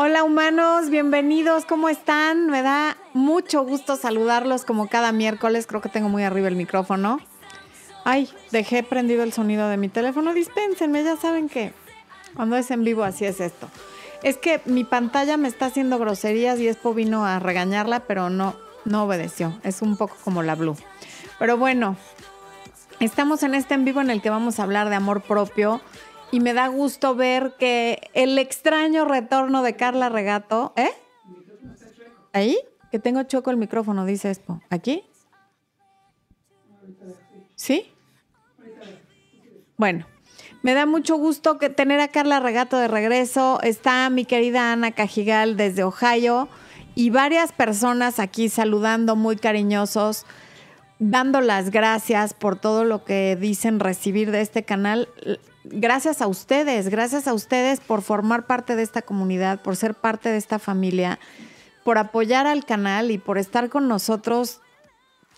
Hola humanos, bienvenidos, ¿cómo están? Me da mucho gusto saludarlos como cada miércoles, creo que tengo muy arriba el micrófono. Ay, dejé prendido el sonido de mi teléfono, dispénsenme, ya saben que cuando es en vivo así es esto. Es que mi pantalla me está haciendo groserías y Expo vino a regañarla, pero no, no obedeció. Es un poco como la Blue. Pero bueno, estamos en este en vivo en el que vamos a hablar de amor propio y me da gusto ver que el extraño retorno de Carla Regato, ¿eh? ¿Ahí? Que tengo choco el micrófono, dice Expo. ¿Aquí? ¿Sí? Bueno, me da mucho gusto que tener a Carla Regato de regreso. Está mi querida Ana Cajigal desde Ohio y varias personas aquí saludando muy cariñosos, dando las gracias por todo lo que dicen recibir de este canal. Gracias a ustedes, gracias a ustedes por formar parte de esta comunidad, por ser parte de esta familia, por apoyar al canal y por estar con nosotros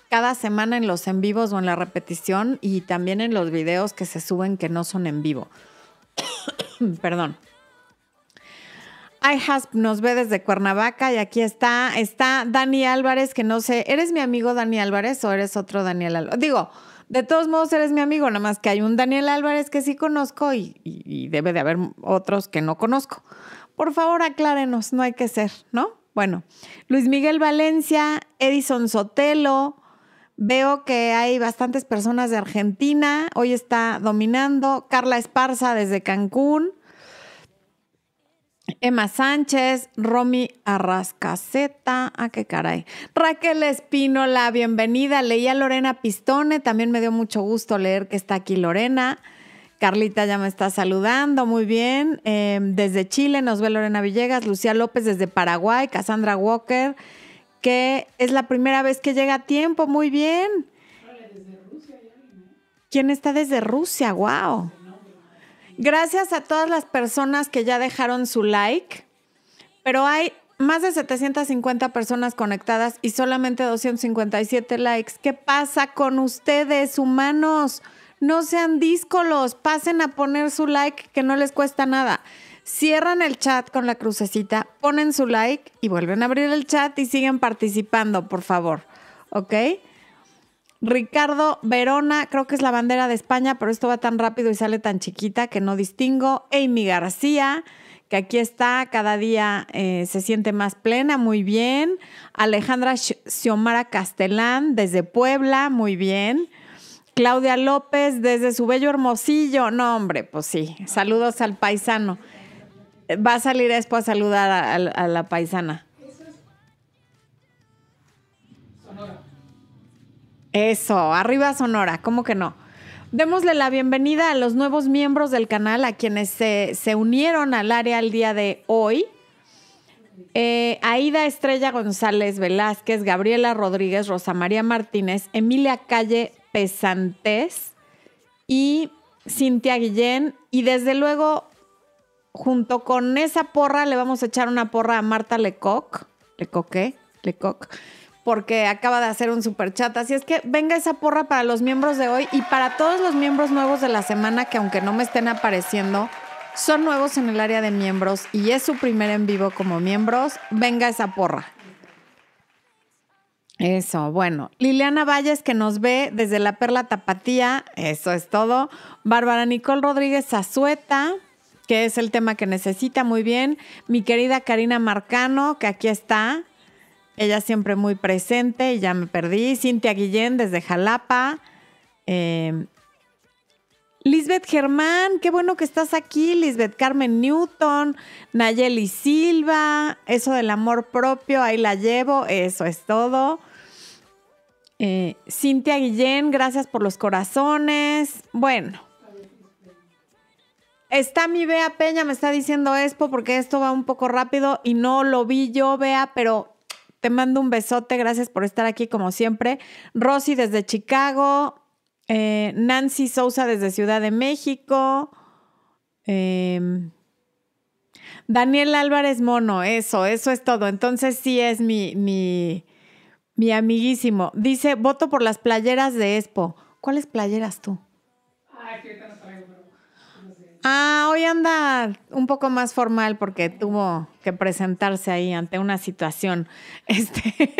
cada semana en los en vivos o en la repetición y también en los videos que se suben que no son en vivo. Perdón. iHasp nos ve desde Cuernavaca y aquí está, está Dani Álvarez, que no sé, ¿eres mi amigo Dani Álvarez o eres otro Daniel Álvarez? Digo, de todos modos eres mi amigo, nada más que hay un Daniel Álvarez que sí conozco y, y debe de haber otros que no conozco. Por favor, aclárenos, no hay que ser, ¿no? Bueno, Luis Miguel Valencia, Edison Sotelo, Veo que hay bastantes personas de Argentina. Hoy está dominando. Carla Esparza desde Cancún. Emma Sánchez, Romy Arrascaceta, ah, qué caray. Raquel Espínola, bienvenida. Leía Lorena Pistone, también me dio mucho gusto leer que está aquí Lorena. Carlita ya me está saludando, muy bien. Eh, desde Chile nos ve Lorena Villegas, Lucía López desde Paraguay, Cassandra Walker, que es la primera vez que llega a tiempo, muy bien. ¿Quién está desde Rusia? ¡Wow! Gracias a todas las personas que ya dejaron su like, pero hay más de 750 personas conectadas y solamente 257 likes. ¿Qué pasa con ustedes, humanos? No sean díscolos, pasen a poner su like que no les cuesta nada. Cierran el chat con la crucecita, ponen su like y vuelven a abrir el chat y siguen participando, por favor. ¿Ok? Ricardo Verona, creo que es la bandera de España, pero esto va tan rápido y sale tan chiquita que no distingo. Amy García, que aquí está, cada día eh, se siente más plena, muy bien. Alejandra Xiomara Castellán, desde Puebla, muy bien. Claudia López, desde su bello hermosillo. No, hombre, pues sí. Saludos al paisano. Va a salir después a saludar a, la paisana. Eso, arriba Sonora, ¿cómo que no? Démosle la bienvenida a los nuevos miembros del canal, a quienes se, unieron al área el día de hoy. Eh, Aida Estrella González Velázquez, Gabriela Rodríguez, Rosa María Martínez, Emilia Calle Pesantes y Cintia Guillén. Y desde luego junto con esa porra le vamos a echar una porra a Marta Lecoq. ¿Lecoq qué? Lecoq. Porque acaba de hacer un super chat. Así es que venga esa porra para los miembros de hoy y para todos los miembros nuevos de la semana que aunque no me estén apareciendo, son nuevos en el área de miembros y es su primer en vivo como miembros. Venga esa porra. Eso, bueno. Liliana Valles que nos ve desde la Perla Tapatía, eso es todo. Bárbara Nicole Rodríguez Azueta, que es el tema que necesita muy bien. Mi querida Karina Marcano, que aquí está. Ella siempre muy presente ya me perdí. Cintia Guillén desde Jalapa. Eh, Lisbeth Germán, qué bueno que estás aquí. Lisbeth Carmen Newton, Nayeli Silva, eso del amor propio, ahí la llevo, eso es todo. Eh, Cintia Guillén, gracias por los corazones. Bueno, Está mi Bea Peña, me está diciendo Expo porque esto va un poco rápido y no lo vi yo, Bea, pero te mando un besote, gracias por estar aquí como siempre. Rosy desde Chicago, eh, Nancy Sousa desde Ciudad de México, em, Daniel Álvarez Mono, eso, eso es todo. Entonces sí es mi, mi, mi amiguísimo. Dice, voto por las playeras de Expo. ¿Cuáles playeras tú? Ah, hoy anda un poco más formal porque tuvo que presentarse ahí ante una situación. Este,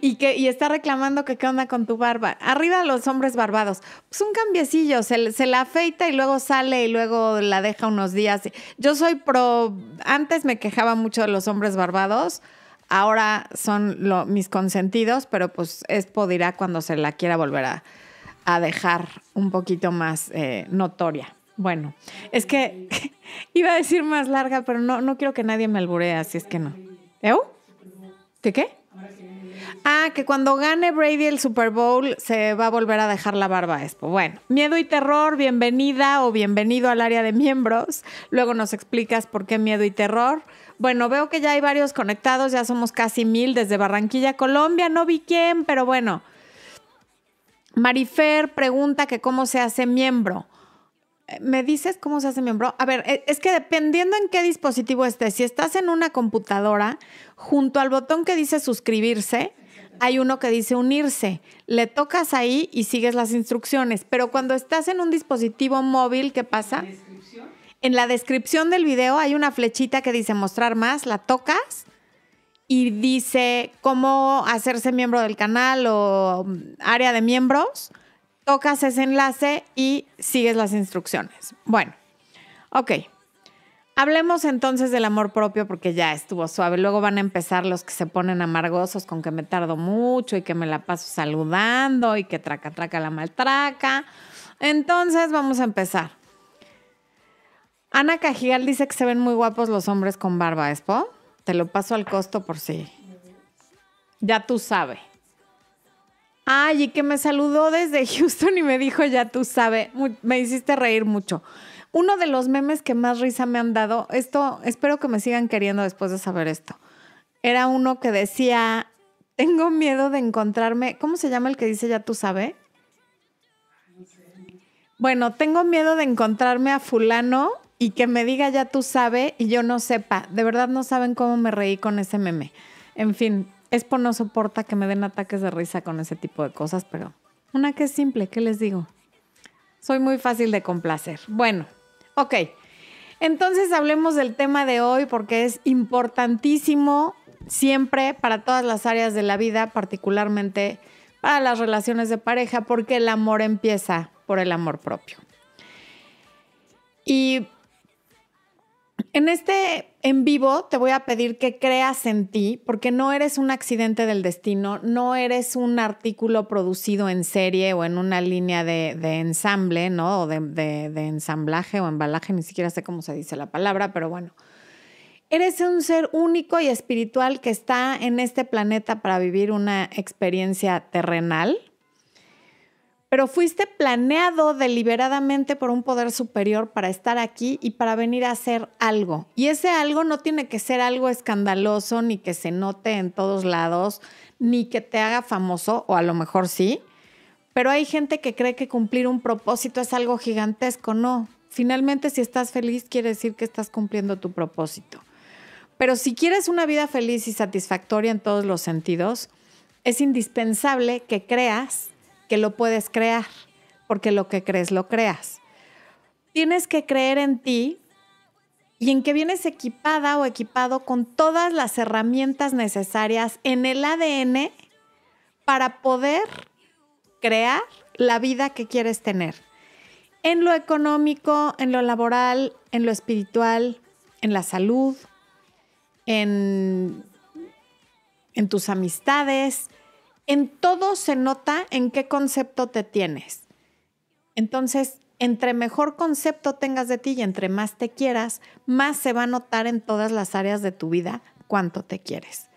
y que y está reclamando que qué onda con tu barba. Arriba los hombres barbados. Pues un cambiecillo, se, se la afeita y luego sale y luego la deja unos días. Yo soy pro. Antes me quejaba mucho de los hombres barbados. Ahora son mis consentidos, pero pues es dirá cuando se la quiera volver a, dejar un poquito más eh, notoria. Bueno, es que iba a decir más larga, pero no, no quiero que nadie me alburee, así es que no. ¿Eu? ¿Qué qué? Ah, que cuando gane Brady el Super Bowl se va a volver a dejar la barba Expo. Bueno, miedo y terror, bienvenida o bienvenido al área de miembros. Luego nos explicas por qué miedo y terror. Bueno, veo que ya hay varios conectados, ya somos casi mil desde Barranquilla, Colombia. No vi quién, pero bueno. Marifer pregunta que cómo se hace miembro. ¿Me dices cómo se hace miembro? A ver, e, es que dependiendo en qué dispositivo estés, si estás en una computadora, junto al botón que dice suscribirse, hay uno que dice unirse. Le tocas ahí y sigues las instrucciones. Pero cuando estás en un dispositivo móvil, ¿qué pasa? En la descripción del video hay una flechita que dice mostrar más, la tocas y dice cómo hacerse miembro del canal o área de miembros tocas ese enlace y sigues las instrucciones. Bueno, ok. Hablemos entonces del amor propio porque ya estuvo suave. Luego van a empezar los que se ponen amargosos con que me tardo mucho y que me la paso saludando y que traca, traca la maltraca. Entonces vamos a empezar. Ana Cajigal dice que se ven muy guapos los hombres con barba, ¿espo? Te lo paso al costo por si. Ya tú sabes. Ay, y que me saludó desde Houston y me dijo, ya tú sabes, me hiciste reír mucho. Uno de los memes que más risa me han dado, esto, espero que me sigan queriendo después de saber esto, era uno que decía, tengo miedo de encontrarme, ¿cómo se llama el que dice ya tú sabes? Bueno, tengo miedo de encontrarme a fulano y que me diga ya tú sabes y yo no sepa. De verdad no saben cómo me reí con ese meme. En fin, Expo no soporta que me den ataques de risa con ese tipo de cosas, pero una que es simple, ¿qué les digo? Soy muy fácil de complacer. Bueno, ok. Entonces hablemos del tema de hoy porque es importantísimo siempre para todas las áreas de la vida, particularmente para las relaciones de pareja, porque el amor empieza por el amor propio. Y en este en vivo te voy a pedir que creas en ti, porque no eres un accidente del destino, no eres un artículo producido en serie o en una línea de, ensamble, ¿no? O de, ensamblaje o embalaje, ni siquiera sé cómo se dice la palabra, pero bueno. Eres un ser único y espiritual que está en este planeta para vivir una experiencia terrenal pero fuiste planeado deliberadamente por un poder superior para estar aquí y para venir a hacer algo. Y ese algo no tiene que ser algo escandaloso, ni que se note en todos lados, ni que te haga famoso, o a lo mejor sí. Pero hay gente que cree que cumplir un propósito es algo gigantesco. No, finalmente si estás feliz quiere decir que estás cumpliendo tu propósito. Pero si quieres una vida feliz y satisfactoria en todos los sentidos, es indispensable que creas que lo puedes crear, porque lo que crees lo creas. Tienes que creer en ti y en que vienes equipada o equipado con todas las herramientas necesarias en el ADN para poder crear la vida que quieres tener. En lo económico, en lo laboral, en lo espiritual, en la salud, en, en tus amistades, en todo se nota en qué concepto te tienes. Entonces, entre mejor concepto tengas de ti y entre más te quieras, más se va a notar en todas las áreas de tu vida cuánto te quieres.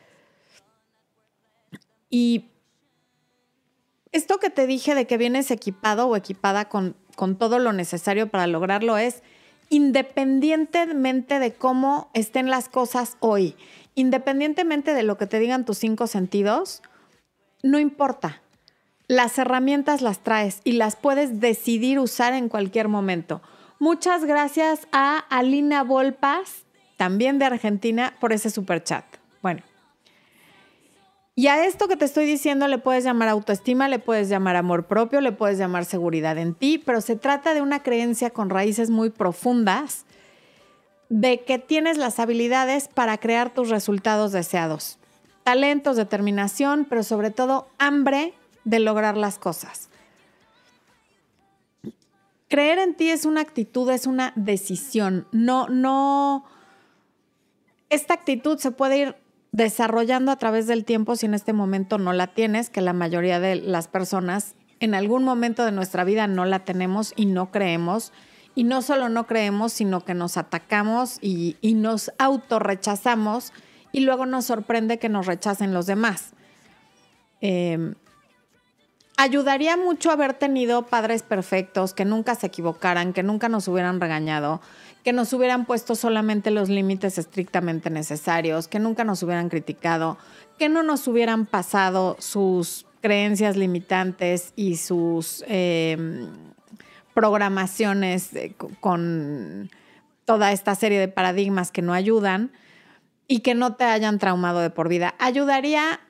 Y esto que te dije de que vienes equipado o equipada con, con todo lo necesario para lograrlo es independientemente de cómo estén las cosas hoy, independientemente de lo que te digan tus cinco sentidos, no importa. Las herramientas las traes y las puedes decidir usar en cualquier momento. Muchas gracias a Alina Volpas, también de Argentina, por ese super chat. Bueno. Y a esto que te estoy diciendo le puedes llamar autoestima, le puedes llamar amor propio, le puedes llamar seguridad en ti, pero se trata de una creencia con raíces muy profundas de que tienes las habilidades para crear tus resultados deseados. Talentos, determinación, pero sobre todo hambre de lograr las cosas. Creer en ti es una actitud, es una decisión. No, no. Esta actitud se puede ir desarrollando a través del tiempo si en este momento no la tienes, que la mayoría de las personas en algún momento de nuestra vida no la tenemos y no creemos. Y no solo no creemos, sino que nos atacamos y, y nos autorrechazamos y luego nos sorprende que nos rechacen los demás. Em, ayudaría mucho haber tenido padres perfectos, que nunca se equivocaran, que nunca nos hubieran regañado, que nos hubieran puesto solamente los límites estrictamente necesarios, que nunca nos hubieran criticado, que no nos hubieran pasado sus creencias limitantes y sus em, programaciones con toda esta serie de paradigmas que no ayudan y que no te hayan traumado de por vida. Ayudaría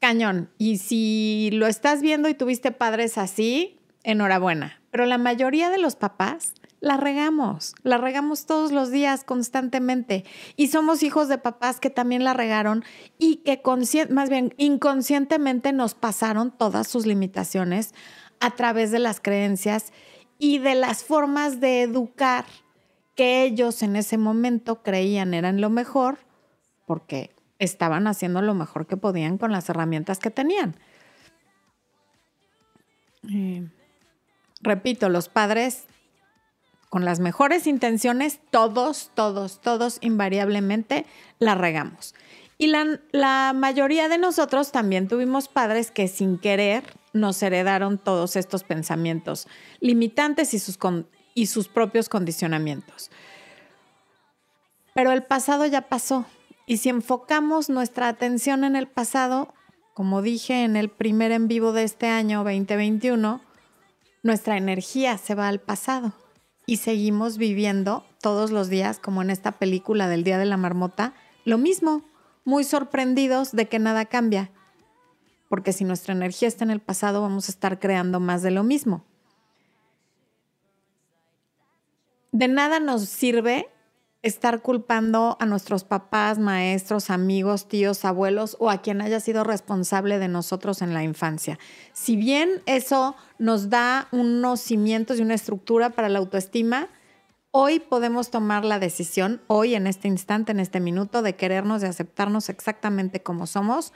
cañón. Y si lo estás viendo y tuviste padres así, enhorabuena. Pero la mayoría de los papás la regamos, la regamos todos los días constantemente y somos hijos de papás que también la regaron y que más bien inconscientemente nos pasaron todas sus limitaciones a través de las creencias y de las formas de educar que ellos en ese momento creían eran lo mejor porque estaban haciendo lo mejor que podían con las herramientas que tenían. Eh, repito, los padres con las mejores intenciones, todos, todos, todos invariablemente la regamos. Y la, mayoría de nosotros también tuvimos padres que sin querer nos heredaron todos estos pensamientos limitantes y sus, y sus propios condicionamientos. Pero el pasado ya pasó. Y si enfocamos nuestra atención en el pasado, como dije en el primer en vivo de este año 2021, nuestra energía se va al pasado y seguimos viviendo todos los días, como en esta película del Día de la Marmota, lo mismo, muy sorprendidos de que nada cambia. Porque si nuestra energía está en el pasado, vamos a estar creando más de lo mismo. De nada nos sirve estar culpando a nuestros papás, maestros, amigos, tíos, abuelos o a quien haya sido responsable de nosotros en la infancia. Si bien eso nos da unos cimientos y una estructura para la autoestima, hoy podemos tomar la decisión, hoy en este instante, en este minuto, de querernos, de aceptarnos exactamente como somos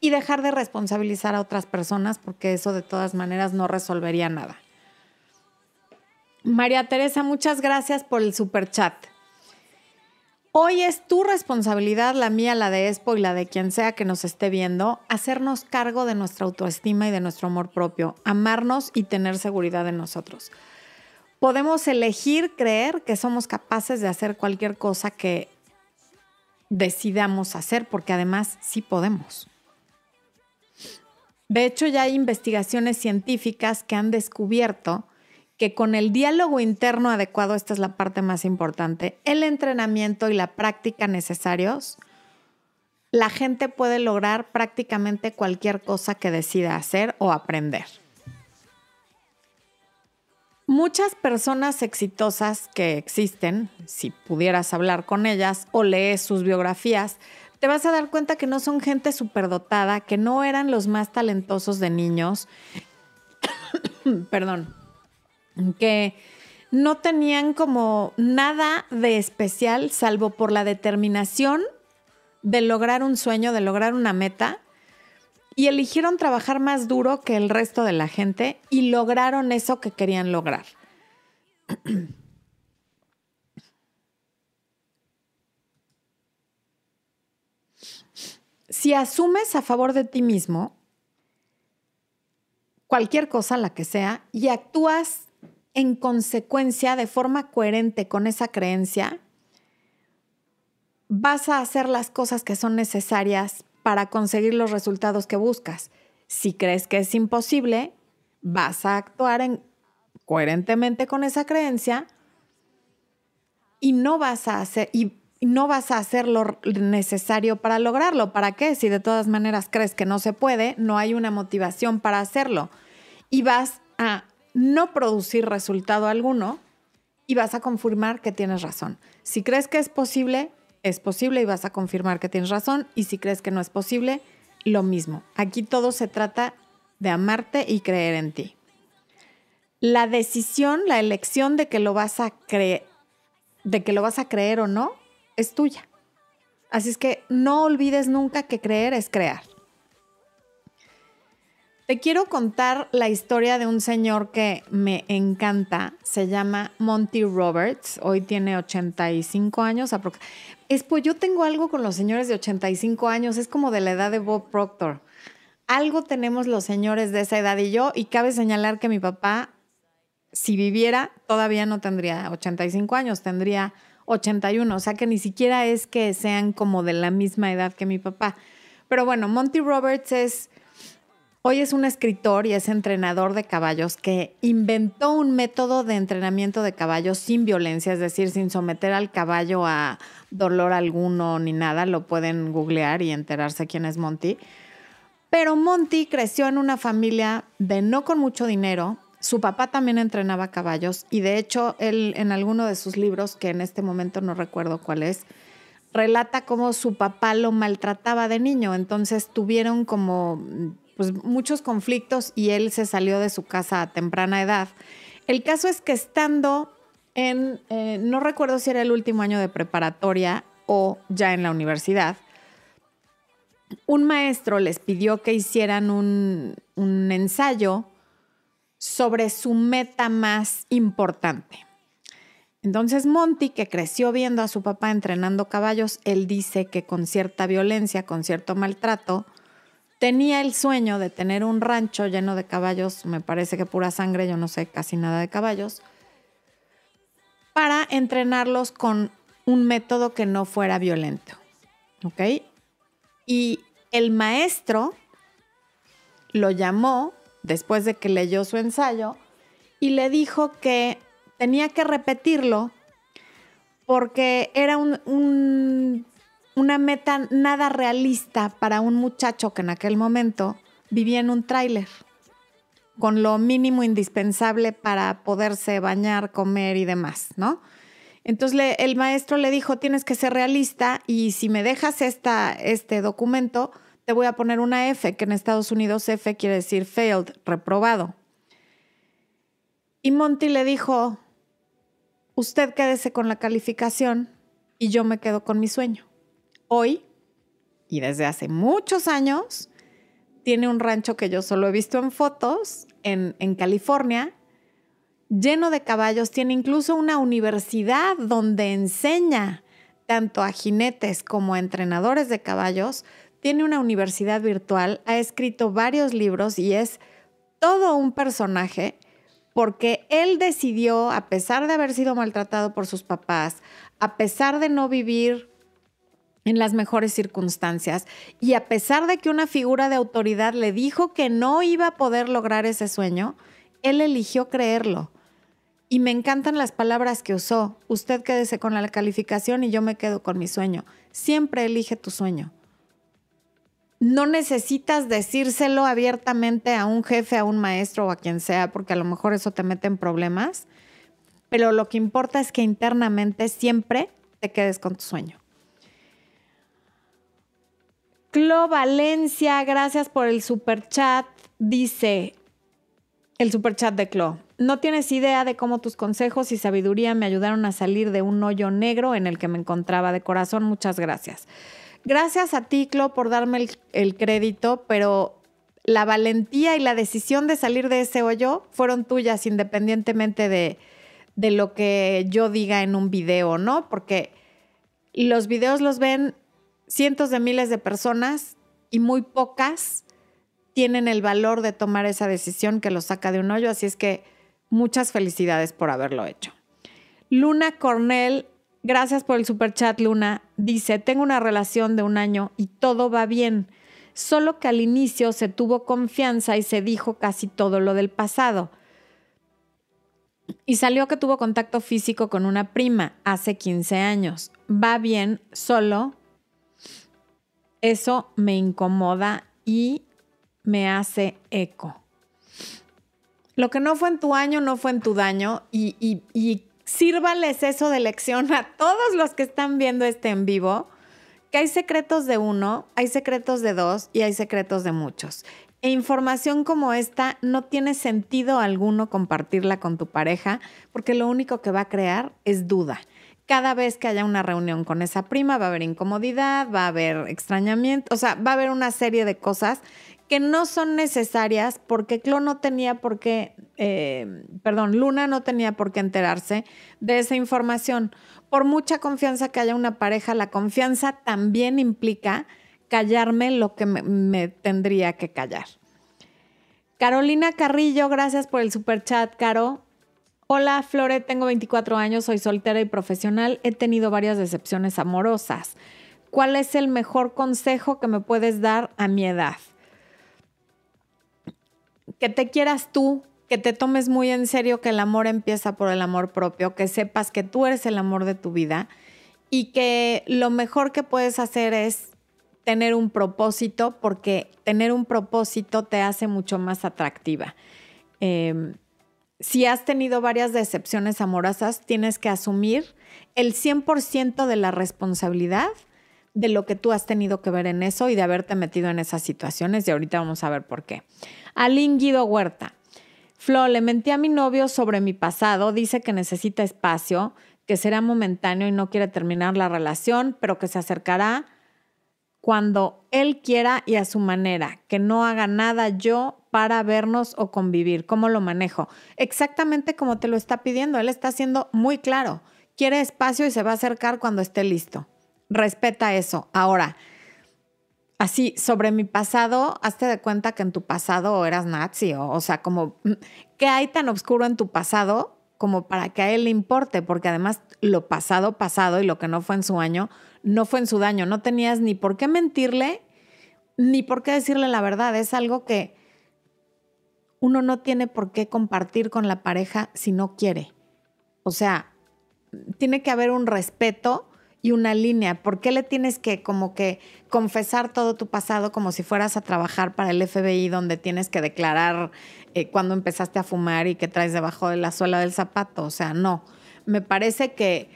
y dejar de responsabilizar a otras personas porque eso de todas maneras no resolvería nada. María Teresa, muchas gracias por el super chat. Hoy es tu responsabilidad, la mía, la de Expo y la de quien sea que nos esté viendo, hacernos cargo de nuestra autoestima y de nuestro amor propio, amarnos y tener seguridad en nosotros. Podemos elegir creer que somos capaces de hacer cualquier cosa que decidamos hacer, porque además sí podemos. De hecho, ya hay investigaciones científicas que han descubierto que con el diálogo interno adecuado, esta es la parte más importante, el entrenamiento y la práctica necesarios, la gente puede lograr prácticamente cualquier cosa que decida hacer o aprender. Muchas personas exitosas que existen, si pudieras hablar con ellas o lees sus biografías, te vas a dar cuenta que no son gente superdotada, que no eran los más talentosos de niños. Perdón que no tenían como nada de especial salvo por la determinación de lograr un sueño, de lograr una meta, y eligieron trabajar más duro que el resto de la gente y lograron eso que querían lograr. si asumes a favor de ti mismo, cualquier cosa, la que sea, y actúas en consecuencia, de forma coherente con esa creencia, vas a hacer las cosas que son necesarias para conseguir los resultados que buscas. Si crees que es imposible, vas a actuar en, coherentemente con esa creencia y no vas a hacer y, no vas a hacer lo necesario para lograrlo. ¿Para qué? Si de todas maneras crees que no se puede, no hay una motivación para hacerlo. Y vas a no producir resultado alguno y vas a confirmar que tienes razón. Si crees que es posible, es posible y vas a confirmar que tienes razón. Y si crees que no es posible, lo mismo. Aquí todo se trata de amarte y creer en ti. La decisión, la elección de que lo vas a creer, de que lo vas a creer o no, es tuya. Así es que no olvides nunca que creer es crear. Te quiero contar la historia de un señor que me encanta. Se llama Monty Roberts. Hoy tiene 85 años. Es pues yo tengo algo con los señores de 85 años. Es como de la edad de Bob Proctor. Algo tenemos los señores de esa edad y yo. Y cabe señalar que mi papá, si viviera, todavía no tendría 85 años, tendría 81. O sea que ni siquiera es que sean como de la misma edad que mi papá. Pero bueno, Monty Roberts es Hoy es un escritor y es entrenador de caballos que inventó un método de entrenamiento de caballos sin violencia, es decir, sin someter al caballo a dolor alguno ni nada. Lo pueden googlear y enterarse quién es Monty. Pero Monty creció en una familia de no con mucho dinero. Su papá también entrenaba caballos y de hecho él en alguno de sus libros, que en este momento no recuerdo cuál es, relata cómo su papá lo maltrataba de niño. Entonces tuvieron como pues, muchos conflictos y él se salió de su casa a temprana edad. El caso es que estando en, eh, no recuerdo si era el último año de preparatoria o ya en la universidad, un maestro les pidió que hicieran un, un ensayo sobre su meta más importante. Entonces Monty, que creció viendo a su papá entrenando caballos, él dice que con cierta violencia, con cierto maltrato, tenía el sueño de tener un rancho lleno de caballos, me parece que pura sangre, yo no sé casi nada de caballos, para entrenarlos con un método que no fuera violento. ¿Ok? Y el maestro lo llamó después de que leyó su ensayo y le dijo que tenía que repetirlo porque era un, un una meta nada realista para un muchacho que en aquel momento vivía en un tráiler, con lo mínimo indispensable para poderse bañar, comer y demás, ¿no? Entonces el maestro le dijo, tienes que ser realista y si me dejas esta, este documento, te voy a poner una F, que en Estados Unidos F quiere decir failed, reprobado. Y Monty le dijo, usted quédese con la calificación y yo me quedo con mi sueño hoy y desde hace muchos años tiene un rancho que yo solo he visto en fotos en, California, lleno de caballos. Tiene incluso una universidad donde enseña tanto a jinetes como a entrenadores de caballos. Tiene una universidad virtual, ha escrito varios libros y es todo un personaje porque él decidió, a pesar de haber sido maltratado por sus papás, a pesar de no vivir en las mejores circunstancias. Y a pesar de que una figura de autoridad le dijo que no iba a poder lograr ese sueño, él eligió creerlo. Y me encantan las palabras que usó. Usted quédese con la calificación y yo me quedo con mi sueño. Siempre elige tu sueño. No necesitas decírselo abiertamente a un jefe, a un maestro o a quien sea, porque a lo mejor eso te mete en problemas. Pero lo que importa es que internamente siempre te quedes con tu sueño. Clo Valencia, gracias por el super chat. Dice el super chat de Clo. No tienes idea de cómo tus consejos y sabiduría me ayudaron a salir de un hoyo negro en el que me encontraba de corazón. Muchas gracias. Gracias a ti, Clo, por darme el, el crédito, pero la valentía y la decisión de salir de ese hoyo fueron tuyas independientemente de, de lo que yo diga en un video, ¿no? Porque los videos los ven cientos de miles de personas y muy pocas tienen el valor de tomar esa decisión que lo saca de un hoyo. Así es que muchas felicidades por haberlo hecho. Luna Cornell, gracias por el super chat, Luna. Dice: Tengo una relación de un año y todo va bien. Solo que al inicio se tuvo confianza y se dijo casi todo lo del pasado. y salió que tuvo contacto físico con una prima hace 15 años. Va bien, solo eso me incomoda y me hace eco. Lo que no fue en tu año, no fue en tu daño y, y, sírvales eso de lección a todos los que están viendo este en vivo, que hay secretos de uno, hay secretos de dos y hay secretos de muchos. E información como esta no tiene sentido alguno compartirla con tu pareja porque lo único que va a crear es duda. Cada vez que haya una reunión con esa prima va a haber incomodidad, va a haber extrañamiento, o sea, va a haber una serie de cosas que no son necesarias porque Clo no tenía por qué, eh, perdón, Luna no tenía por qué enterarse de esa información. Por mucha confianza que haya una pareja, la confianza también implica callarme lo que me, me tendría que callar. Carolina Carrillo, gracias por el super chat, Caro. Hola, Flore, tengo 24 años, soy soltera y profesional. He tenido varias decepciones amorosas. ¿Cuál es el mejor consejo que me puedes dar a mi edad? que te quieras tú, que te tomes muy en serio que el amor empieza por el amor propio, que sepas que tú eres el amor de tu vida y que lo mejor que puedes hacer es tener un propósito porque tener un propósito te hace mucho más atractiva. Em, si has tenido varias decepciones amorosas, tienes que asumir el 100% de la responsabilidad de lo que tú has tenido que ver en eso y de haberte metido en esas situaciones y ahorita vamos a ver por qué. Alín Guido Huerta. Flo, le mentí a mi novio sobre mi pasado, dice que necesita espacio, que será momentáneo y no quiere terminar la relación, pero que se acercará cuando él quiera y a su manera, que no haga nada yo para vernos o convivir. ¿Cómo lo manejo? Exactamente como te lo está pidiendo, él está siendo muy claro. Quiere espacio y se va a acercar cuando esté listo. Respeta eso. Ahora, así, sobre mi pasado, hazte de cuenta que en tu pasado eras nazi, o, o sea, como, mm, ¿qué hay tan oscuro en tu pasado como para que a él le importe? Porque además lo pasado, pasado y lo que no fue en su año, no fue en su daño. No tenías ni por qué mentirle, ni por qué decirle la verdad. Es algo que uno no tiene por qué compartir con la pareja si no quiere. O sea, tiene que haber un respeto y una línea. ¿Por qué le tienes que como que confesar todo tu pasado como si fueras a trabajar para el FBI donde tienes que declarar eh, cuando empezaste a fumar y que traes debajo de la suela del zapato? O sea, no. Me parece que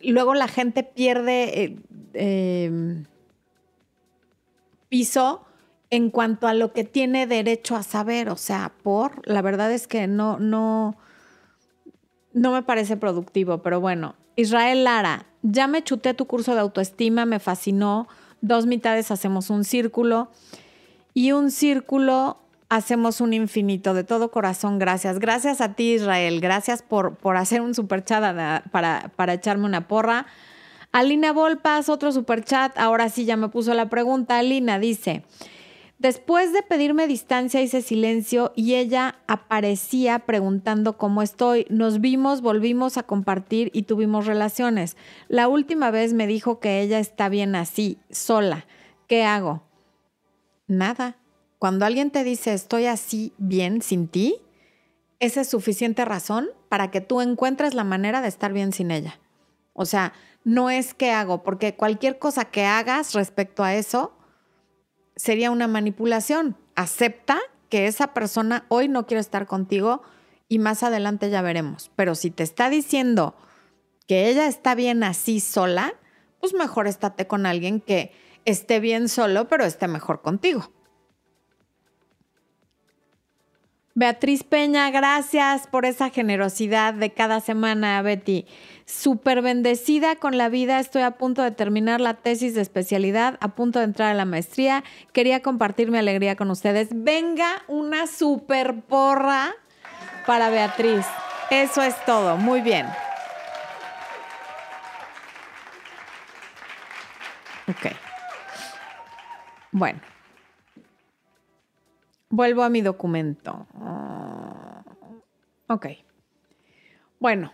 luego la gente pierde eh, em, piso en cuanto a lo que tiene derecho a saber. O sea, por, la verdad es que no, no, no me parece productivo, pero bueno. Israel Lara, ya me chuté tu curso de autoestima, me fascinó. Dos mitades hacemos un círculo y un círculo hacemos un infinito. De todo corazón, gracias. Gracias a ti, Israel. Gracias por, por hacer un super chat para, para echarme una porra. Alina Volpas, otro super chat. Ahora sí ya me puso la pregunta. Alina dice. Después de pedirme distancia hice silencio y ella aparecía preguntando cómo estoy. Nos vimos, volvimos a compartir y tuvimos relaciones. La última vez me dijo que ella está bien así, sola. ¿Qué hago? Nada. Cuando alguien te dice estoy así bien sin ti, esa es suficiente razón para que tú encuentres la manera de estar bien sin ella. O sea, no es qué hago, porque cualquier cosa que hagas respecto a eso sería una manipulación. Acepta que esa persona hoy no quiere estar contigo y más adelante ya veremos. Pero si te está diciendo que ella está bien así sola, pues mejor estate con alguien que esté bien solo, pero esté mejor contigo. Beatriz Peña, gracias por esa generosidad de cada semana, Betty. Súper bendecida con la vida, estoy a punto de terminar la tesis de especialidad, a punto de entrar a la maestría. Quería compartir mi alegría con ustedes. Venga una super porra para Beatriz. Eso es todo, muy bien. Ok. Bueno. Vuelvo a mi documento. Ok. Bueno.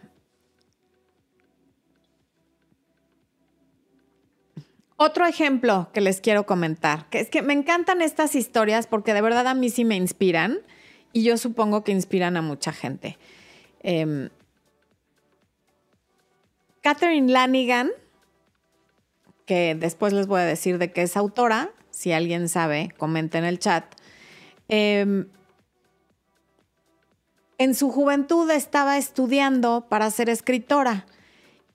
Otro ejemplo que les quiero comentar, que es que me encantan estas historias porque de verdad a mí sí me inspiran y yo supongo que inspiran a mucha gente. Em, Catherine Lanigan, que después les voy a decir de qué es autora, si alguien sabe, comenta en el chat. Em, en su juventud estaba estudiando para ser escritora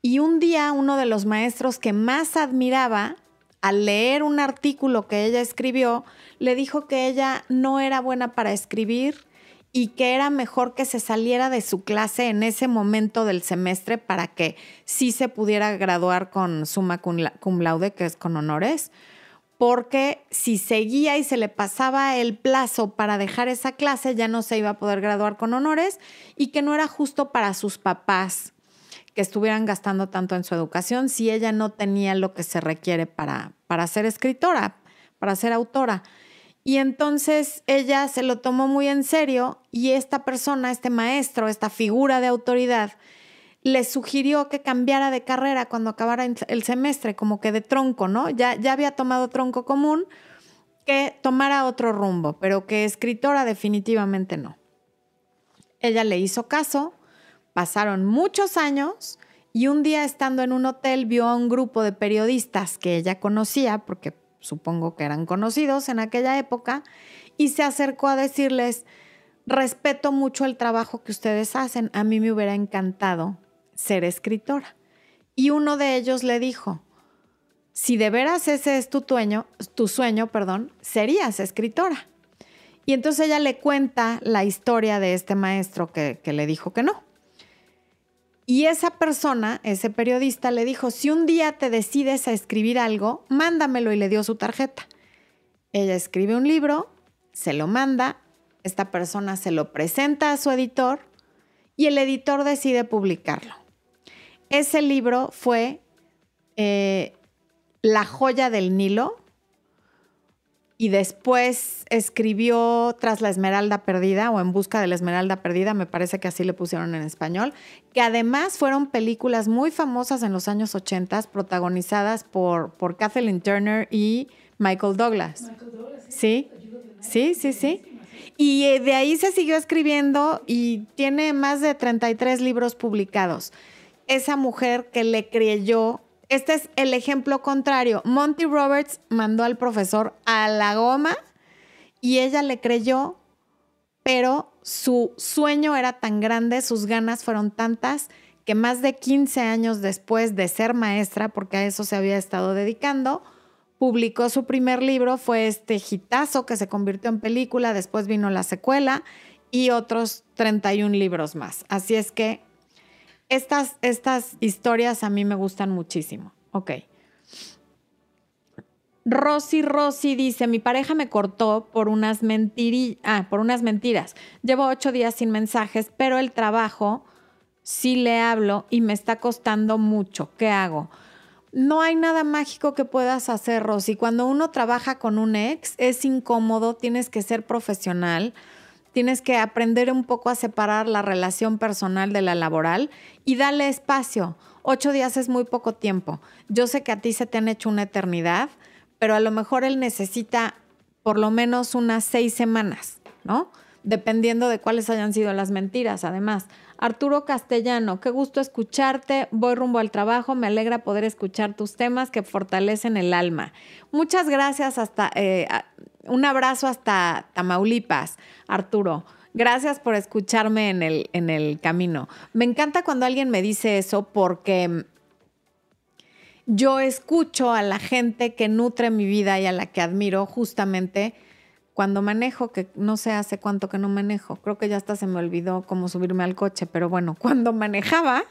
y un día uno de los maestros que más admiraba, al leer un artículo que ella escribió, le dijo que ella no era buena para escribir y que era mejor que se saliera de su clase en ese momento del semestre para que sí se pudiera graduar con summa cum laude, que es con honores, porque si seguía y se le pasaba el plazo para dejar esa clase, ya no se iba a poder graduar con honores y que no era justo para sus papás que estuvieran gastando tanto en su educación si ella no tenía lo que se requiere para, para ser escritora, para ser autora. Y entonces ella se lo tomó muy en serio y esta persona, este maestro, esta figura de autoridad, le sugirió que cambiara de carrera cuando acabara el semestre, como que de tronco, ¿no? Ya, ya había tomado tronco común, que tomara otro rumbo, pero que escritora definitivamente no. Ella le hizo caso, pasaron muchos años y un día estando en un hotel vio a un grupo de periodistas que ella conocía, porque supongo que eran conocidos en aquella época, y se acercó a decirles, respeto mucho el trabajo que ustedes hacen, a mí me hubiera encantado ser escritora. Y uno de ellos le dijo, si de veras ese es tu, sueño, tu sueño, perdón, serías escritora. Y entonces ella le cuenta la historia de este maestro que le dijo que no. Y esa persona, ese periodista, le dijo, si un día te decides a escribir algo, mándamelo y le dio su tarjeta. Ella escribe un libro, se lo manda, esta persona se lo presenta a su editor y el editor decide publicarlo. Ese libro fue eh, La joya del Nilo y después escribió Tras la Esmeralda Perdida o En Busca de la Esmeralda Perdida, me parece que así le pusieron en español, que además fueron películas muy famosas en los años 80, protagonizadas por, por Kathleen Turner y Michael Douglas. Michael Douglas sí, sí, sí, sí. Y eh, de ahí se siguió escribiendo y tiene más de 33 libros publicados. Esa mujer que le creyó este es el ejemplo contrario. Monty Roberts mandó al profesor a la goma y ella le creyó, pero su sueño era tan grande, sus ganas fueron tantas, que más de 15 años después de ser maestra, porque a eso se había estado dedicando, publicó su primer libro, fue este hitazo que se convirtió en película, después vino la secuela y otros 31 libros más. Así es que estas, estas historias a mí me gustan muchísimo. Ok. Rosy Rosy dice, mi pareja me cortó por unas, ah, por unas mentiras. Llevo ocho días sin mensajes, pero el trabajo sí le hablo y me está costando mucho. ¿Qué hago? No hay nada mágico que puedas hacer, Rosy. Cuando uno trabaja con un ex, es incómodo, tienes que ser profesional tienes que aprender un poco a separar la relación personal de la laboral y darle espacio. Ocho días es muy poco tiempo. Yo sé que a ti se te han hecho una eternidad, pero a lo mejor él necesita por lo menos unas seis semanas, ¿no? Dependiendo de cuáles hayan sido las mentiras, además. Arturo Castellano, qué gusto escucharte. Voy rumbo al trabajo. Me alegra poder escuchar tus temas que fortalecen el alma. Muchas gracias hasta eh, un abrazo hasta Tamaulipas, Arturo. Gracias por escucharme en el, en el camino. Me encanta cuando alguien me dice eso porque yo escucho a la gente que nutre mi vida y a la que admiro justamente cuando manejo, que no sé hace cuánto que no manejo. Creo que ya hasta se me olvidó cómo subirme al coche, pero bueno, cuando manejaba,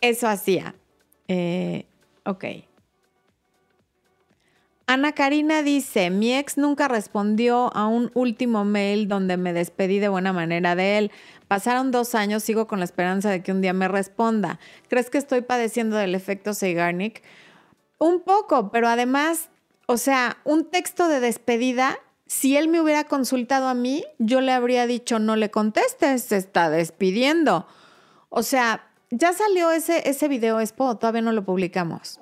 eso hacía. Eh, ok. Ana Karina dice, mi ex nunca respondió a un último mail donde me despedí de buena manera de él. Pasaron dos años, sigo con la esperanza de que un día me responda. ¿Crees que estoy padeciendo del efecto Seigarnik? Un poco, pero además, o sea, un texto de despedida, si él me hubiera consultado a mí, yo le habría dicho, no le contestes, se está despidiendo. O sea, ya salió ese, ese video, Expo, todavía no lo publicamos.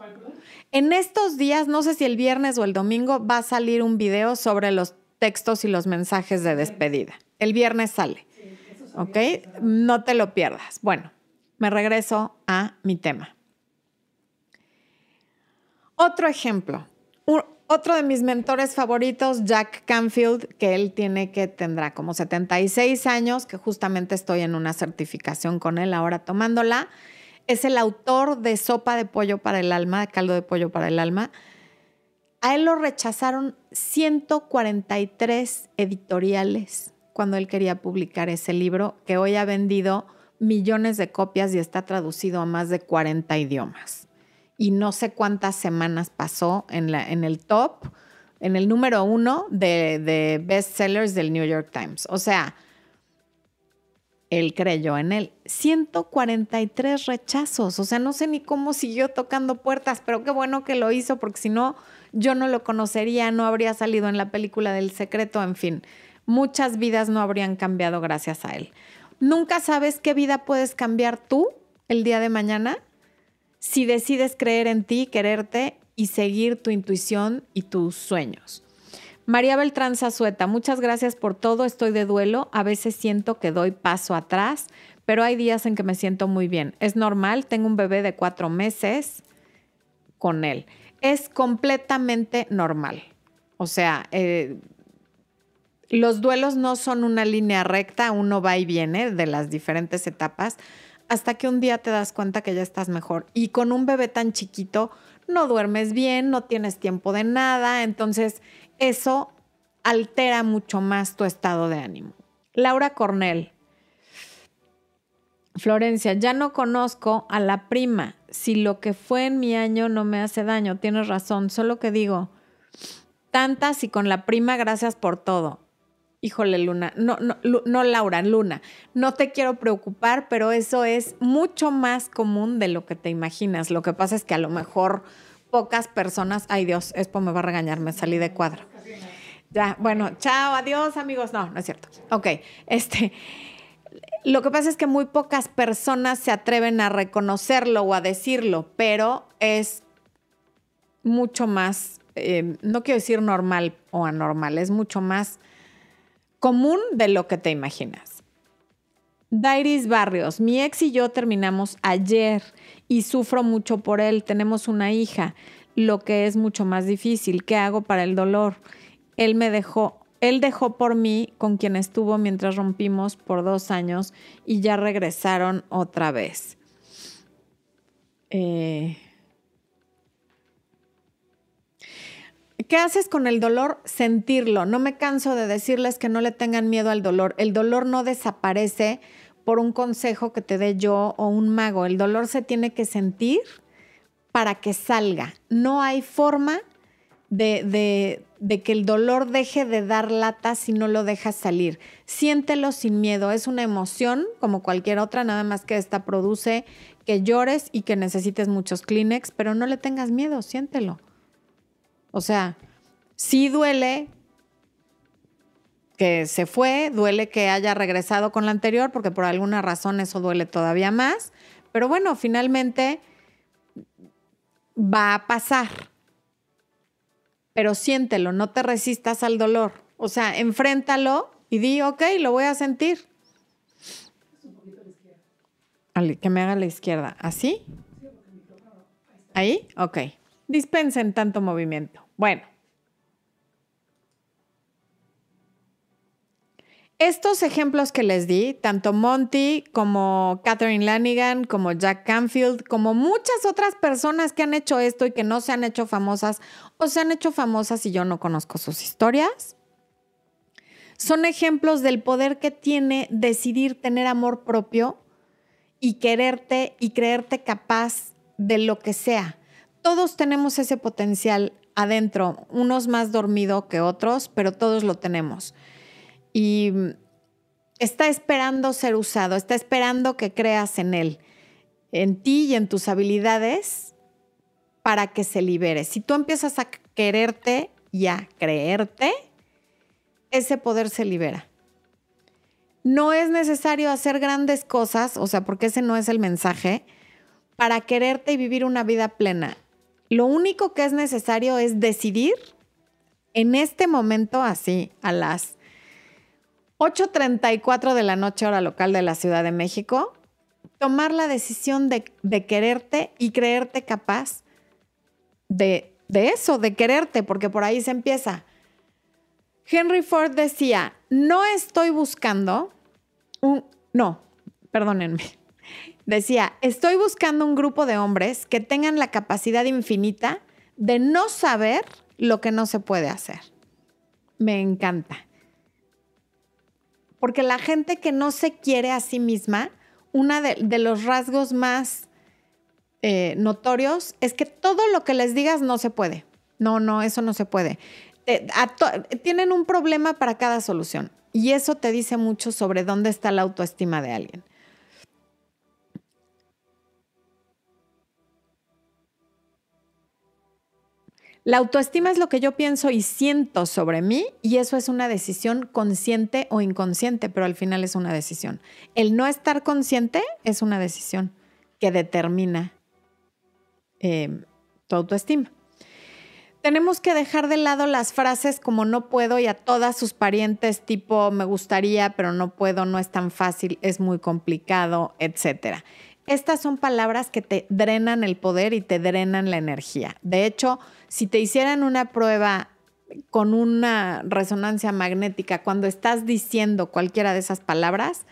En estos días, no sé si el viernes o el domingo, va a salir un video sobre los textos y los mensajes de despedida. El viernes sale. ¿Ok? No te lo pierdas. Bueno, me regreso a mi tema. Otro ejemplo. otro de mis mentores favoritos, Jack Canfield, que él tiene que tendrá como 76 años, que justamente estoy en una certificación con él ahora tomándola. Es el autor de Sopa de Pollo para el Alma, Caldo de Pollo para el Alma. A él lo rechazaron 143 editoriales cuando él quería publicar ese libro, que hoy ha vendido millones de copias y está traducido a más de 40 idiomas y no sé cuántas semanas pasó en el top, en el número uno de, de bestsellers del New York Times. O sea, él creyó en él. 143 rechazos, o sea, no sé ni cómo siguió tocando puertas, pero qué bueno que lo hizo, porque si no, yo no lo conocería, no habría salido en la película del secreto, en fin, muchas vidas no habrían cambiado gracias a él. Nunca sabes qué vida puedes cambiar tú el día de mañana si decides creer en ti, quererte y seguir tu intuición y tus sueños. María Beltrán Zazueta, muchas gracias por todo, estoy de duelo, a veces siento que doy paso atrás, pero hay días en que me siento muy bien. Es normal, tengo un bebé de cuatro meses con él. Es completamente normal. O sea, eh, los duelos no son una línea recta, uno va y viene de las diferentes etapas hasta que un día te das cuenta que ya estás mejor. Y con un bebé tan chiquito, no duermes bien, no tienes tiempo de nada, entonces eso altera mucho más tu estado de ánimo. Laura Cornell. Florencia, ya no conozco a la prima. Si lo que fue en mi año no me hace daño, tienes razón. Solo que digo, tantas y con la prima, gracias por todo híjole, Luna, no, no, no, Laura, Luna, no te quiero preocupar, pero eso es mucho más común de lo que te imaginas. Lo que pasa es que a lo mejor pocas personas, ay Dios, Expo me va a regañar, me salí de cuadro. Ya, bueno, chao, adiós amigos. No, no es cierto. Ok, este, lo que pasa es que muy pocas personas se atreven a reconocerlo o a decirlo, pero es mucho más, eh, no quiero decir normal o anormal, es mucho más común de lo que te imaginas. Dairis Barrios, mi ex y yo terminamos ayer y sufro mucho por él. Tenemos una hija, lo que es mucho más difícil. ¿Qué hago para el dolor? Él me dejó, él dejó por mí con quien estuvo mientras rompimos por dos años y ya regresaron otra vez. Eh, ¿Qué haces con el dolor? Sentirlo. No me canso de decirles que no le tengan miedo al dolor. El dolor no desaparece por un consejo que te dé yo o un mago. El dolor se tiene que sentir para que salga. No hay forma de, que el dolor deje de dar lata si no lo dejas salir. Siéntelo sin miedo. Es una emoción como cualquier otra, nada más que esta produce que llores y que necesites muchos Kleenex, pero no le tengas miedo, siéntelo. O sea, sí duele que se fue, duele que haya regresado con la anterior, porque por alguna razón eso duele todavía más. Pero bueno, finalmente va a pasar. Pero siéntelo, no te resistas al dolor. O sea, enfréntalo y di, ok, lo voy a sentir. Que me haga la izquierda. ¿Así? ¿Ahí? Ok dispensen tanto movimiento. Bueno. Estos ejemplos que les di, tanto Monty como Catherine Lanigan, como Jack Canfield, como muchas otras personas que han hecho esto y que no se han hecho famosas o se han hecho famosas y yo no conozco sus historias, son ejemplos del poder que tiene decidir tener amor propio y quererte y creerte capaz de lo que sea todos tenemos ese potencial adentro, unos más dormido que otros, pero todos lo tenemos. Y está esperando ser usado, está esperando que creas en él, en ti y en tus habilidades para que se libere. Si tú empiezas a quererte y a creerte, ese poder se libera. No es necesario hacer grandes cosas, o sea, porque ese no es el mensaje, para quererte y vivir una vida plena. Lo único que es necesario es decidir en este momento, así, a las 8.34 de la noche hora local de la Ciudad de México, tomar la decisión de, quererte y creerte capaz de, de eso, de quererte, porque por ahí se empieza. Henry Ford decía, no estoy buscando un, no, perdónenme, decía, estoy buscando un grupo de hombres que tengan la capacidad infinita de no saber lo que no se puede hacer. Me encanta. Porque la gente que no se quiere a sí misma, uno de, los rasgos más eh, notorios es que todo lo que les digas no se puede. No, no, eso no se puede. tienen un problema para cada solución. Y eso te dice mucho sobre dónde está la autoestima de alguien. La autoestima es lo que yo pienso y siento sobre mí y eso es una decisión consciente o inconsciente, pero al final es una decisión. El no estar consciente es una decisión que determina em, tu autoestima. Tenemos que dejar de lado las frases como no puedo y a todas sus parientes tipo me gustaría, pero no puedo, no es tan fácil, es muy complicado, etcétera. Estas son palabras que te drenan el poder y te drenan la energía. De hecho, si te hicieran una prueba con una resonancia magnética cuando estás diciendo cualquiera de esas palabras,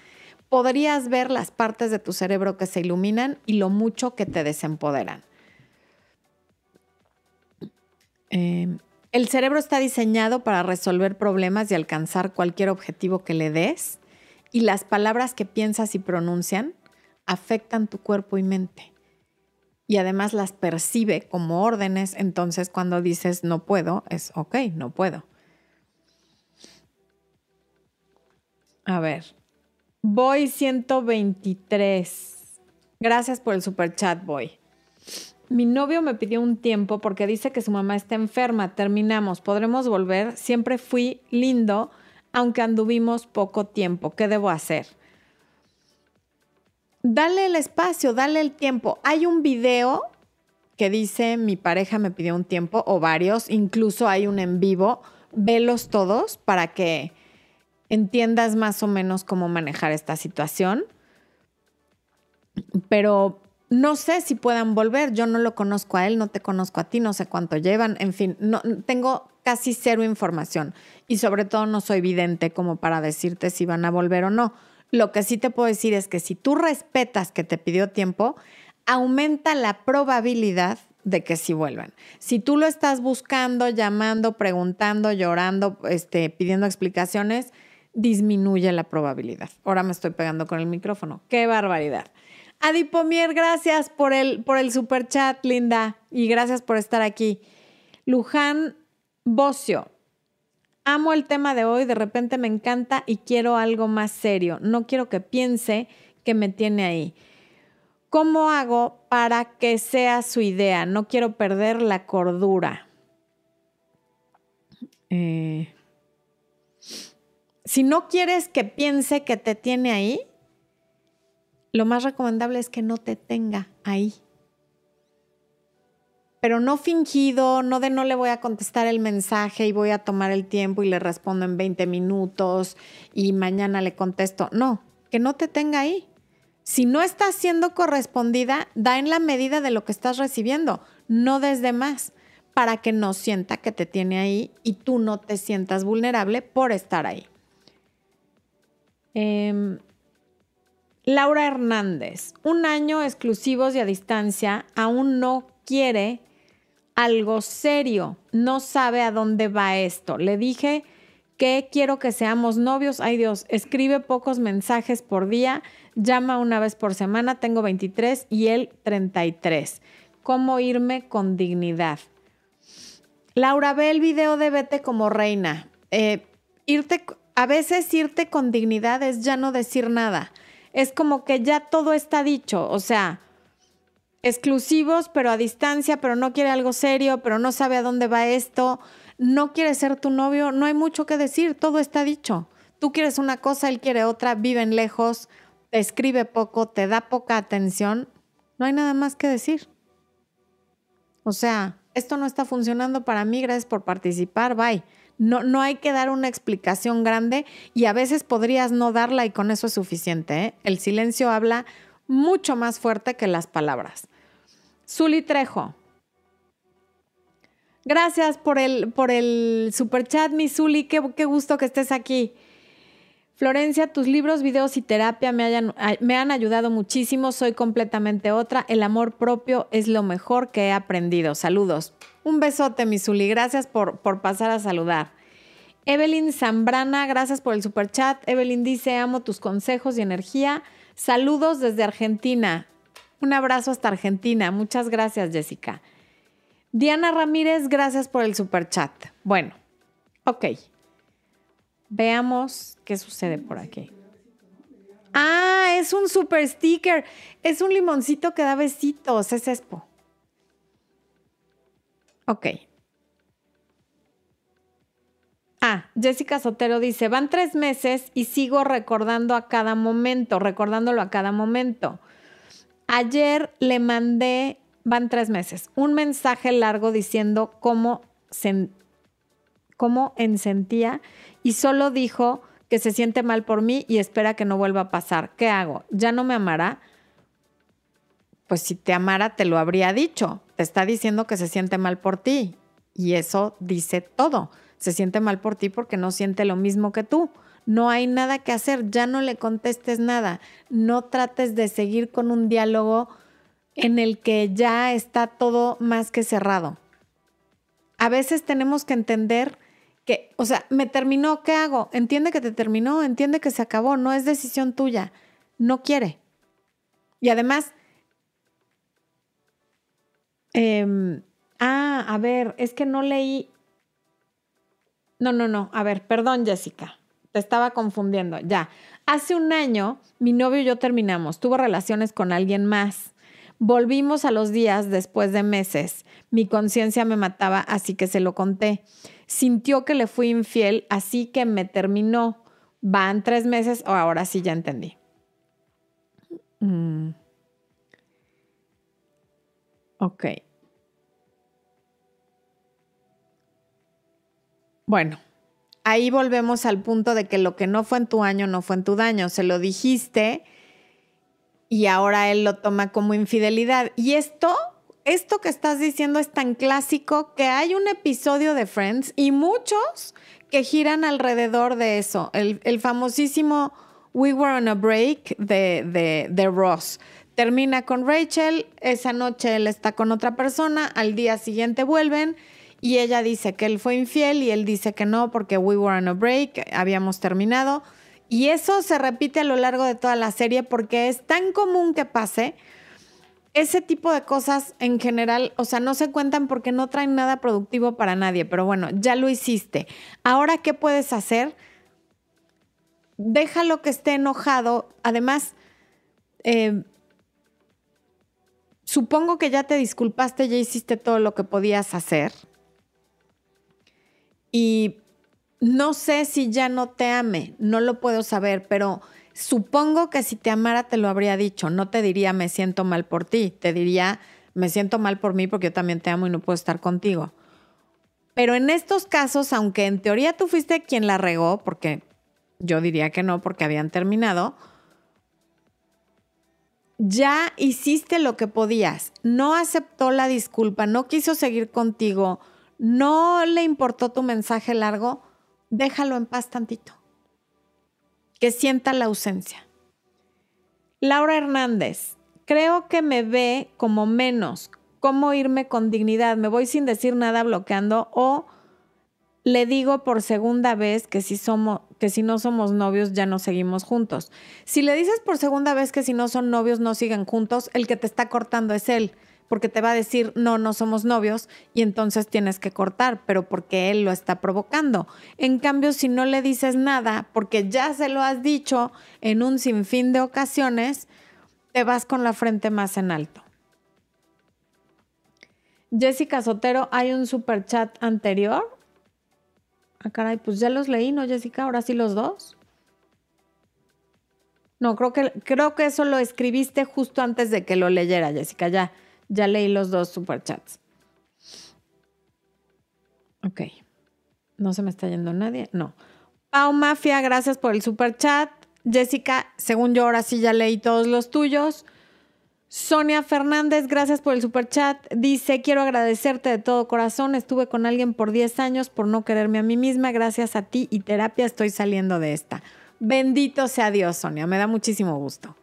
podrías ver las partes de tu cerebro que se iluminan y lo mucho que te desempoderan. Em, el cerebro está diseñado para resolver problemas y alcanzar cualquier objetivo que le des y las palabras que piensas y pronuncian afectan tu cuerpo y mente y además las percibe como órdenes, entonces cuando dices no puedo, es ok, no puedo. A ver, voy 123. Gracias por el super chat, voy. Mi novio me pidió un tiempo porque dice que su mamá está enferma. Terminamos, podremos volver. Siempre fui lindo, aunque anduvimos poco tiempo. ¿Qué debo hacer? Dale el espacio, dale el tiempo. Hay un video que dice mi pareja me pidió un tiempo o varios, incluso hay un en vivo, velos todos para que entiendas más o menos cómo manejar esta situación. Pero no sé si puedan volver, yo no lo conozco a él, no te conozco a ti, no sé cuánto llevan, en fin, no tengo casi cero información y sobre todo no soy vidente como para decirte si van a volver o no. Lo que sí te puedo decir es que si tú respetas que te pidió tiempo, aumenta la probabilidad de que sí vuelvan. Si tú lo estás buscando, llamando, preguntando, llorando, este, pidiendo explicaciones, disminuye la probabilidad. Ahora me estoy pegando con el micrófono. ¡Qué barbaridad! Adipomier, gracias por el, por el super chat, linda, y gracias por estar aquí. Luján Bocio, amo el tema de hoy, de repente me encanta y quiero algo más serio. No quiero que piense que me tiene ahí. ¿Cómo hago para que sea su idea? No quiero perder la cordura. Eh, si no quieres que piense que te tiene ahí, lo más recomendable es que no te tenga ahí pero no fingido, no de no le voy a contestar el mensaje y voy a tomar el tiempo y le respondo en 20 minutos y mañana le contesto. No, que no te tenga ahí. Si no estás siendo correspondida, da en la medida de lo que estás recibiendo, no desde más, para que no sienta que te tiene ahí y tú no te sientas vulnerable por estar ahí. Em, Laura Hernández, un año exclusivos y a distancia, aún no quiere algo serio. No sabe a dónde va esto. Le dije que quiero que seamos novios. Ay Dios, escribe pocos mensajes por día, llama una vez por semana, tengo 23 y él 33. ¿Cómo irme con dignidad? Laura, ve el video de Vete como reina. Eh, irte, a veces irte con dignidad es ya no decir nada. Es como que ya todo está dicho. O sea, exclusivos, pero a distancia, pero no quiere algo serio, pero no sabe a dónde va esto, no quiere ser tu novio, no hay mucho que decir, todo está dicho. Tú quieres una cosa, él quiere otra, viven lejos, te escribe poco, te da poca atención, no hay nada más que decir. O sea, esto no está funcionando para mí, gracias por participar, bye. No, no hay que dar una explicación grande y a veces podrías no darla y con eso es suficiente. ¿eh? El silencio habla mucho más fuerte que las palabras. Zuli Trejo. Gracias por el, por el super chat, mi Zuli. Qué, gusto que estés aquí. Florencia, tus libros, videos y terapia me, me, han ayudado muchísimo. Soy completamente otra. El amor propio es lo mejor que he aprendido. Saludos. Un besote, mi Zuli. Gracias por, por pasar a saludar. Evelyn Zambrana, gracias por el super chat. Evelyn dice, amo tus consejos y energía. Saludos desde Argentina. Un abrazo hasta Argentina. Muchas gracias, Jessica. Diana Ramírez, gracias por el super chat. Bueno, ok. Veamos qué sucede por aquí. Ah, es un super sticker. Es un limoncito que da besitos. Es Expo. Ok. Ah, Jessica Sotero dice, van tres meses y sigo recordando a cada momento, recordándolo a cada momento. Ayer le mandé, van tres meses, un mensaje largo diciendo cómo, se, cómo sentía y solo dijo que se siente mal por mí y espera que no vuelva a pasar. ¿Qué hago? ¿Ya no me amará? Pues si te amara, te lo habría dicho. Te está diciendo que se siente mal por ti. Y eso dice todo. Se siente mal por ti porque no siente lo mismo que tú. No hay nada que hacer, ya no le contestes nada. No trates de seguir con un diálogo en el que ya está todo más que cerrado. A veces tenemos que entender que, o sea, me terminó, ¿qué hago? Entiende que te terminó, entiende que se acabó, no es decisión tuya, no quiere. Y además, em, ah, a ver, es que no leí. No, no, no, a ver, perdón Jessica, te estaba confundiendo, ya. Hace un año mi novio y yo terminamos, tuvo relaciones con alguien más. Volvimos a los días después de meses. Mi conciencia me mataba, así que se lo conté sintió que le fui infiel, así que me terminó. Van tres meses, o ahora sí ya entendí. Mm. Ok. Bueno, ahí volvemos al punto de que lo que no fue en tu año no fue en tu daño. Se lo dijiste y ahora él lo toma como infidelidad. Y esto esto que estás diciendo es tan clásico que hay un episodio de Friends y muchos que giran alrededor de eso. El, famosísimo We Were on a Break de, de, Ross. Termina con Rachel, esa noche él está con otra persona, al día siguiente vuelven y ella dice que él fue infiel y él dice que no porque we were on a break, habíamos terminado. Y eso se repite a lo largo de toda la serie porque es tan común que pase ese tipo de cosas en general, o sea, no se cuentan porque no traen nada productivo para nadie, pero bueno, ya lo hiciste. Ahora, ¿qué puedes hacer? Déjalo que esté enojado. Además, eh, supongo que ya te disculpaste, ya hiciste todo lo que podías hacer. Y no sé si ya no te ame, no lo puedo saber, pero Supongo que si te amara te lo habría dicho, no te diría me siento mal por ti, te diría me siento mal por mí porque yo también te amo y no puedo estar contigo. Pero en estos casos, aunque en teoría tú fuiste quien la regó, porque yo diría que no, porque habían terminado, ya hiciste lo que podías, no aceptó la disculpa, no quiso seguir contigo, no le importó tu mensaje largo, déjalo en paz tantito. Que sienta la ausencia. Laura Hernández, creo que me ve como menos, cómo irme con dignidad, me voy sin decir nada bloqueando o le digo por segunda vez que si que si no somos novios ya no seguimos juntos. Si le dices por segunda vez que si no son novios no siguen juntos, el que te está cortando es él porque te va a decir, no, no somos novios, y entonces tienes que cortar, pero porque él lo está provocando. En cambio, si no le dices nada, porque ya se lo has dicho en un sinfín de ocasiones, te vas con la frente más en alto. Jessica Sotero, hay un super chat anterior. Ah, caray, pues ya los leí, ¿no, Jessica? Ahora sí los dos. No, creo que, creo que eso lo escribiste justo antes de que lo leyera, Jessica. Ya, ya leí los dos superchats. Ok. No se me está yendo nadie. No. Pau Mafia, gracias por el super chat. Jessica, según yo ahora sí ya leí todos los tuyos. Sonia Fernández, gracias por el super chat. Dice, quiero agradecerte de todo corazón. Estuve con alguien por 10 años por no quererme a mí misma. Gracias a ti y terapia estoy saliendo de esta. Bendito sea Dios, Sonia. Me da muchísimo gusto.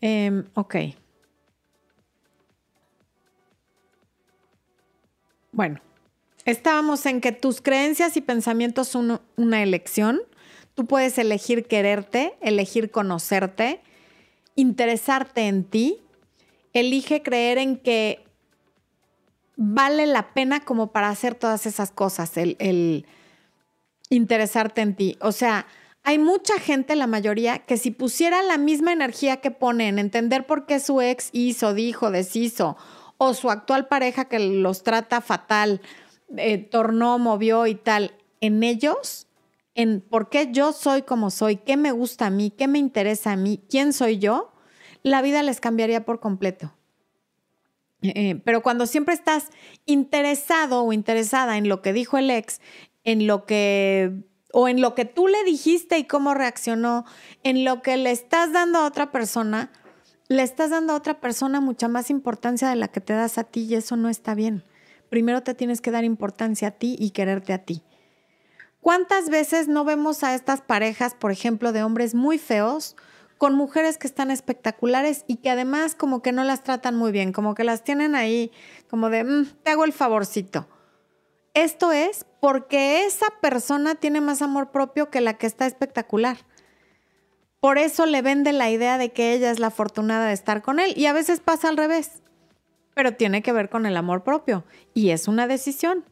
Em, ok. Bueno, estábamos en que tus creencias y pensamientos son una elección. Tú puedes elegir quererte, elegir conocerte, interesarte en ti. Elige creer en que vale la pena como para hacer todas esas cosas, el, interesarte en ti. O sea, hay mucha gente, la mayoría, que si pusiera la misma energía que pone en entender por qué su ex hizo, dijo, deshizo, o su actual pareja que los trata fatal, eh, tornó, movió y tal, en ellos, en por qué yo soy como soy, qué me gusta a mí, qué me interesa a mí, quién soy yo, la vida les cambiaría por completo. Eh, pero cuando siempre estás interesado o interesada en lo que dijo el ex, en lo que o en lo que tú le dijiste y cómo reaccionó, en lo que le estás dando a otra persona, le estás dando a otra persona mucha más importancia de la que te das a ti y eso no está bien. Primero te tienes que dar importancia a ti y quererte a ti. ¿Cuántas veces no vemos a estas parejas, por ejemplo, de hombres muy feos, con mujeres que están espectaculares y que además como que no las tratan muy bien, como que las tienen ahí como de, mm, te hago el favorcito? Esto es porque esa persona tiene más amor propio que la que está espectacular. Por eso le vende la idea de que ella es la afortunada de estar con él y a veces pasa al revés, pero tiene que ver con el amor propio y es una decisión.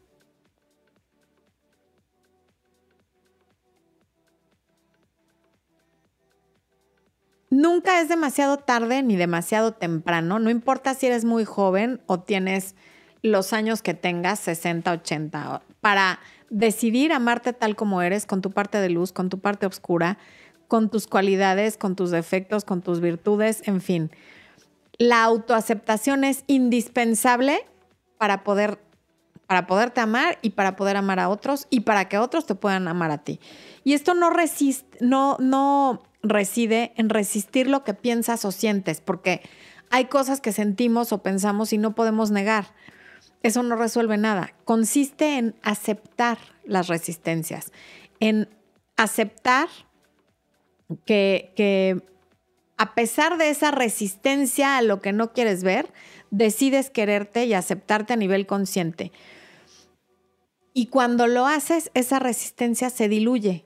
Nunca es demasiado tarde ni demasiado temprano, no importa si eres muy joven o tienes los años que tengas, 60, 80, para decidir amarte tal como eres, con tu parte de luz, con tu parte oscura, con tus cualidades, con tus defectos, con tus virtudes, en fin. La autoaceptación es indispensable para poder para poderte amar y para poder amar a otros y para que otros te puedan amar a ti. Y esto no resiste, no, no reside en resistir lo que piensas o sientes, porque hay cosas que sentimos o pensamos y no podemos negar eso no resuelve nada. Consiste en aceptar las resistencias, en aceptar que, a pesar de esa resistencia a lo que no quieres ver, decides quererte y aceptarte a nivel consciente. Y cuando lo haces, esa resistencia se diluye.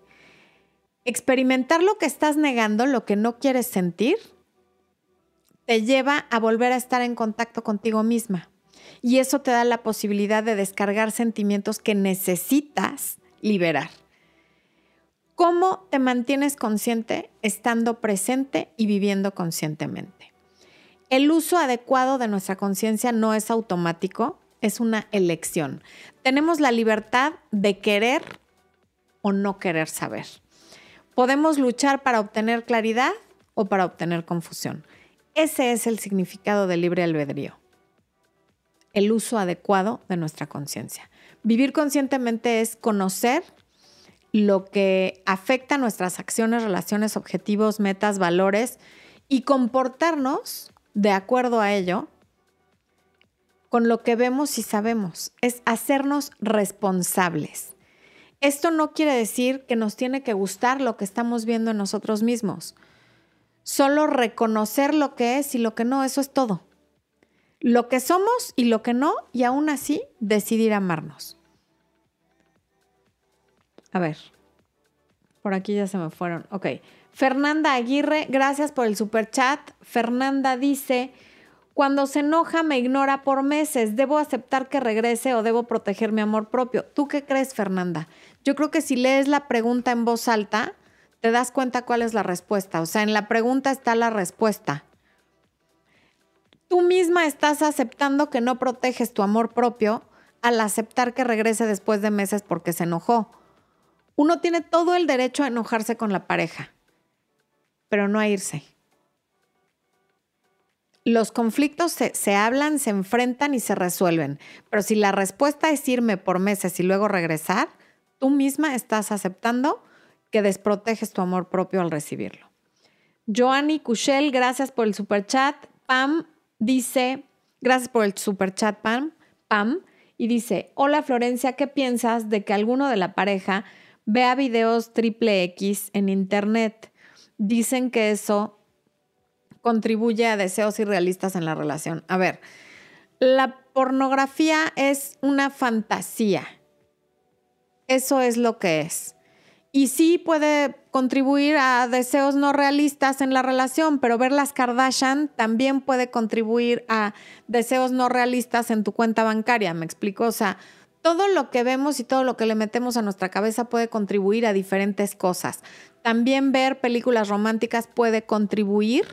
Experimentar lo que estás negando, lo que no quieres sentir, te lleva a volver a estar en contacto contigo misma y eso te da la posibilidad de descargar sentimientos que necesitas liberar. ¿Cómo te mantienes consciente estando presente y viviendo conscientemente? El uso adecuado de nuestra conciencia no es automático, es una elección. Tenemos la libertad de querer o no querer saber. Podemos luchar para obtener claridad o para obtener confusión. Ese es el significado del libre albedrío el uso adecuado de nuestra conciencia. Vivir conscientemente es conocer lo que afecta nuestras acciones, relaciones, objetivos, metas, valores y comportarnos de acuerdo a ello con lo que vemos y sabemos. Es hacernos responsables. Esto no quiere decir que nos tiene que gustar lo que estamos viendo en nosotros mismos. Solo reconocer lo que es y lo que no, eso es todo lo que somos y lo que no, y aún así decidir amarnos. A ver, por aquí ya se me fueron. Ok. Fernanda Aguirre, gracias por el super chat. Fernanda dice, cuando se enoja me ignora por meses, ¿debo aceptar que regrese o debo proteger mi amor propio? ¿Tú qué crees, Fernanda? Yo creo que si lees la pregunta en voz alta, te das cuenta cuál es la respuesta. O sea, en la pregunta está la respuesta tú misma estás aceptando que no proteges tu amor propio al aceptar que regrese después de meses porque se enojó. Uno tiene todo el derecho a enojarse con la pareja, pero no a irse. los conflictos se, se, hablan, se enfrentan y se resuelven. Pero si la respuesta es irme por meses y luego regresar, tú misma estás aceptando que desproteges tu amor propio al recibirlo. Joanny Cushel, gracias por el super chat. Pam dice, gracias por el super chat, Pam. Pam, y dice, hola Florencia, ¿qué piensas de que alguno de la pareja vea videos triple X en internet? Dicen que eso contribuye a deseos irrealistas en la relación. A ver, la pornografía es una fantasía. Eso es lo que es. Y sí puede contribuir a deseos no realistas en la relación, pero ver las Kardashian también puede contribuir a deseos no realistas en tu cuenta bancaria, ¿me explico? O sea, todo lo que vemos y todo lo que le metemos a nuestra cabeza puede contribuir a diferentes cosas. También ver películas románticas puede contribuir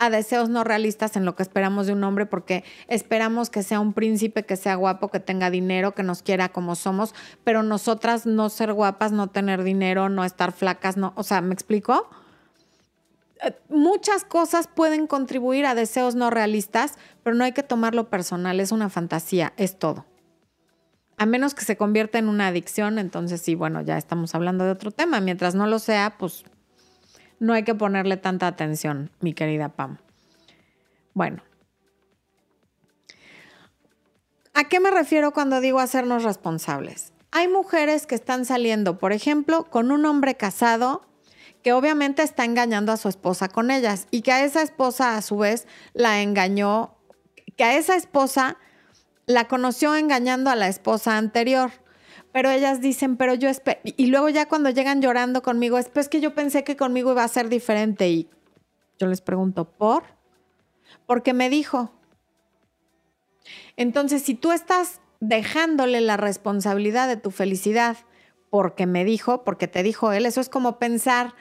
a deseos no realistas en lo que esperamos de un hombre porque esperamos que sea un príncipe, que sea guapo, que tenga dinero, que nos quiera como somos, pero nosotras no ser guapas, no tener dinero, no estar flacas, no, o sea, ¿me explico? Eh, muchas cosas pueden contribuir a deseos no realistas, pero no hay que tomarlo personal, es una fantasía, es todo. A menos que se convierta en una adicción, entonces sí, bueno, ya estamos hablando de otro tema. Mientras no lo sea, pues no hay que ponerle tanta atención, mi querida Pam. Bueno. ¿A qué me refiero cuando digo hacernos responsables? Hay mujeres que están saliendo, por ejemplo, con un hombre casado que obviamente está engañando a su esposa con ellas y que a esa esposa a su vez la engañó, que a esa esposa la conoció engañando a la esposa anterior pero ellas dicen, pero yo espero, y luego ya cuando llegan llorando conmigo, es pues que yo pensé que conmigo iba a ser diferente y yo les pregunto, ¿por? Porque me dijo. Entonces, si tú estás dejándole la responsabilidad de tu felicidad porque me dijo, porque te dijo él, eso es como pensar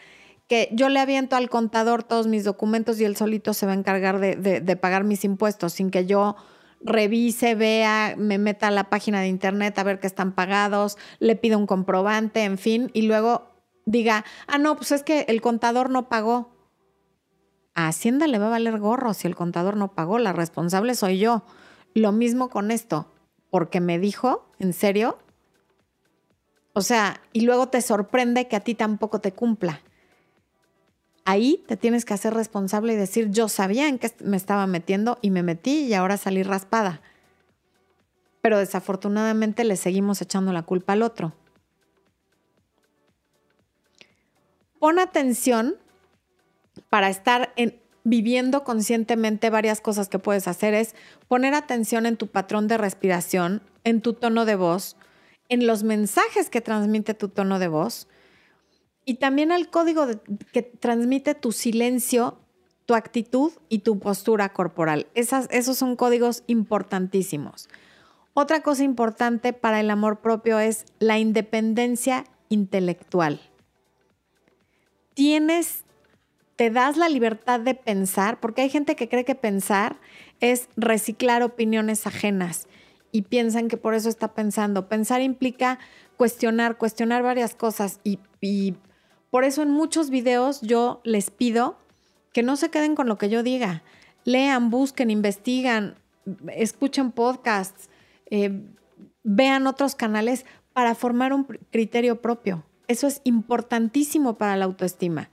que yo le aviento al contador todos mis documentos y él solito se va a encargar de, de pagar mis impuestos sin que yo revise, vea, me meta a la página de internet a ver que están pagados, le pido un comprobante, en fin, y luego diga, ah, no, pues es que el contador no pagó. A Hacienda le va a valer gorro si el contador no pagó, la responsable soy yo. Lo mismo con esto, porque me dijo, ¿en serio? O sea, y luego te sorprende que a ti tampoco te cumpla ahí te tienes que hacer responsable y decir, yo sabía en qué me estaba metiendo y me metí y ahora salí raspada. Pero desafortunadamente le seguimos echando la culpa al otro. Pon atención para estar viviendo conscientemente varias cosas que puedes hacer es poner atención en tu patrón de respiración, en tu tono de voz, en los mensajes que transmite tu tono de voz, y también al código que transmite tu silencio, tu actitud y tu postura corporal. Esos son códigos importantísimos. Otra cosa importante para el amor propio es la independencia intelectual. Tienes, te das la libertad de pensar, porque hay gente que cree que pensar es reciclar opiniones ajenas y piensan que por eso está pensando. Pensar implica cuestionar, cuestionar varias cosas y, y por eso en muchos videos yo les pido que no se queden con lo que yo diga. Lean, busquen, investigan, escuchen podcasts, eh, vean otros canales para formar un criterio propio. Eso es importantísimo para la autoestima.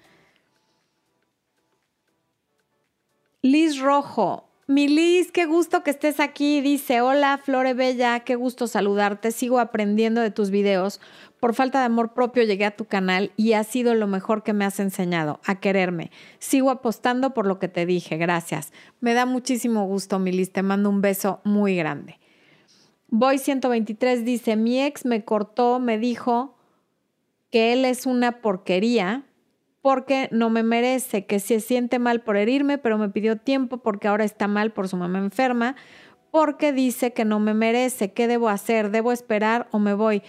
Liz Rojo, mi Liz, qué gusto que estés aquí. Dice, hola Flore Bella, qué gusto saludarte. Sigo aprendiendo de tus videos. Por falta de amor propio llegué a tu canal y ha sido lo mejor que me has enseñado, a quererme. Sigo apostando por lo que te dije. Gracias. Me da muchísimo gusto, mi Liz. Te mando un beso muy grande. Boy 123 dice, mi ex me cortó, me dijo que él es una porquería porque no me merece, que se siente mal por herirme, pero me pidió tiempo porque ahora está mal por su mamá enferma, porque dice que no me merece, ¿qué debo hacer? ¿Debo esperar o me voy?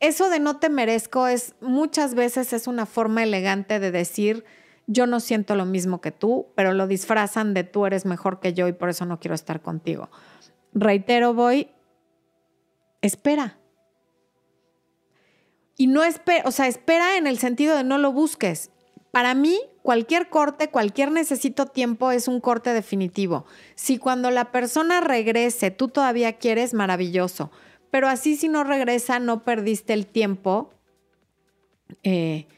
Eso de no te merezco es muchas veces es una forma elegante de decir yo no siento lo mismo que tú, pero lo disfrazan de tú eres mejor que yo y por eso no quiero estar contigo. Reitero, voy, espera. Y no espera, o sea, espera en el sentido de no lo busques para mí, cualquier corte, cualquier necesito tiempo es un corte definitivo. Si cuando la persona regrese tú todavía quieres, maravilloso. Pero así si no regresa, no perdiste el tiempo eh,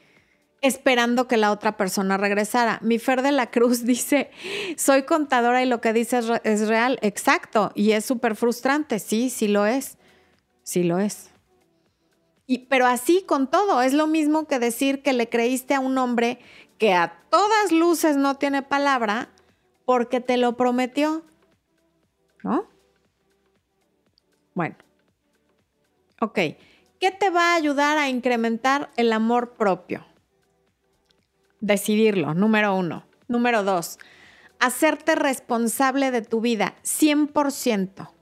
esperando que la otra persona regresara. Mi Fer de la Cruz dice, soy contadora y lo que dice es, real. Exacto. Y es súper frustrante. Sí, sí lo es. Sí lo es. Pero así con todo, es lo mismo que decir que le creíste a un hombre que a todas luces no tiene palabra porque te lo prometió. ¿No? Bueno. Ok. ¿Qué te va a ayudar a incrementar el amor propio? Decidirlo, número uno. Número dos, hacerte responsable de tu vida, 100%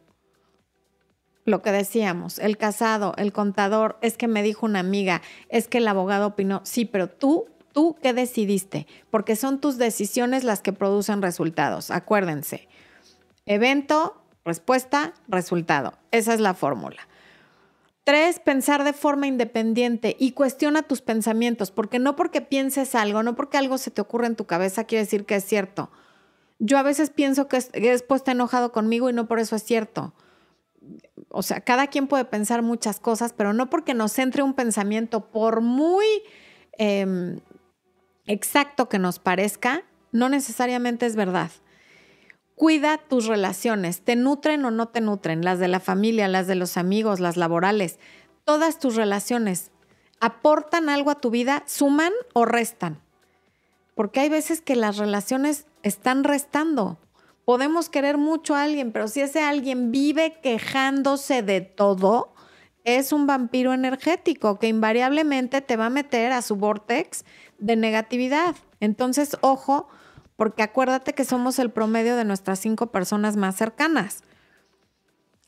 lo que decíamos, el casado, el contador, es que me dijo una amiga, es que el abogado opinó, sí, pero tú, tú, ¿qué decidiste? Porque son tus decisiones las que producen resultados, acuérdense. Evento, respuesta, resultado. Esa es la fórmula. Tres, pensar de forma independiente y cuestiona tus pensamientos, porque no porque pienses algo, no porque algo se te ocurre en tu cabeza quiere decir que es cierto. Yo a veces pienso que después está enojado conmigo y no por eso es cierto o sea, cada quien puede pensar muchas cosas, pero no porque nos entre un pensamiento, por muy em, exacto que nos parezca, no necesariamente es verdad. Cuida tus relaciones, te nutren o no te nutren, las de la familia, las de los amigos, las laborales, todas tus relaciones, ¿aportan algo a tu vida? ¿Suman o restan? Porque hay veces que las relaciones están restando. Podemos querer mucho a alguien, pero si ese alguien vive quejándose de todo, es un vampiro energético que invariablemente te va a meter a su vortex de negatividad. Entonces, ojo, porque acuérdate que somos el promedio de nuestras cinco personas más cercanas.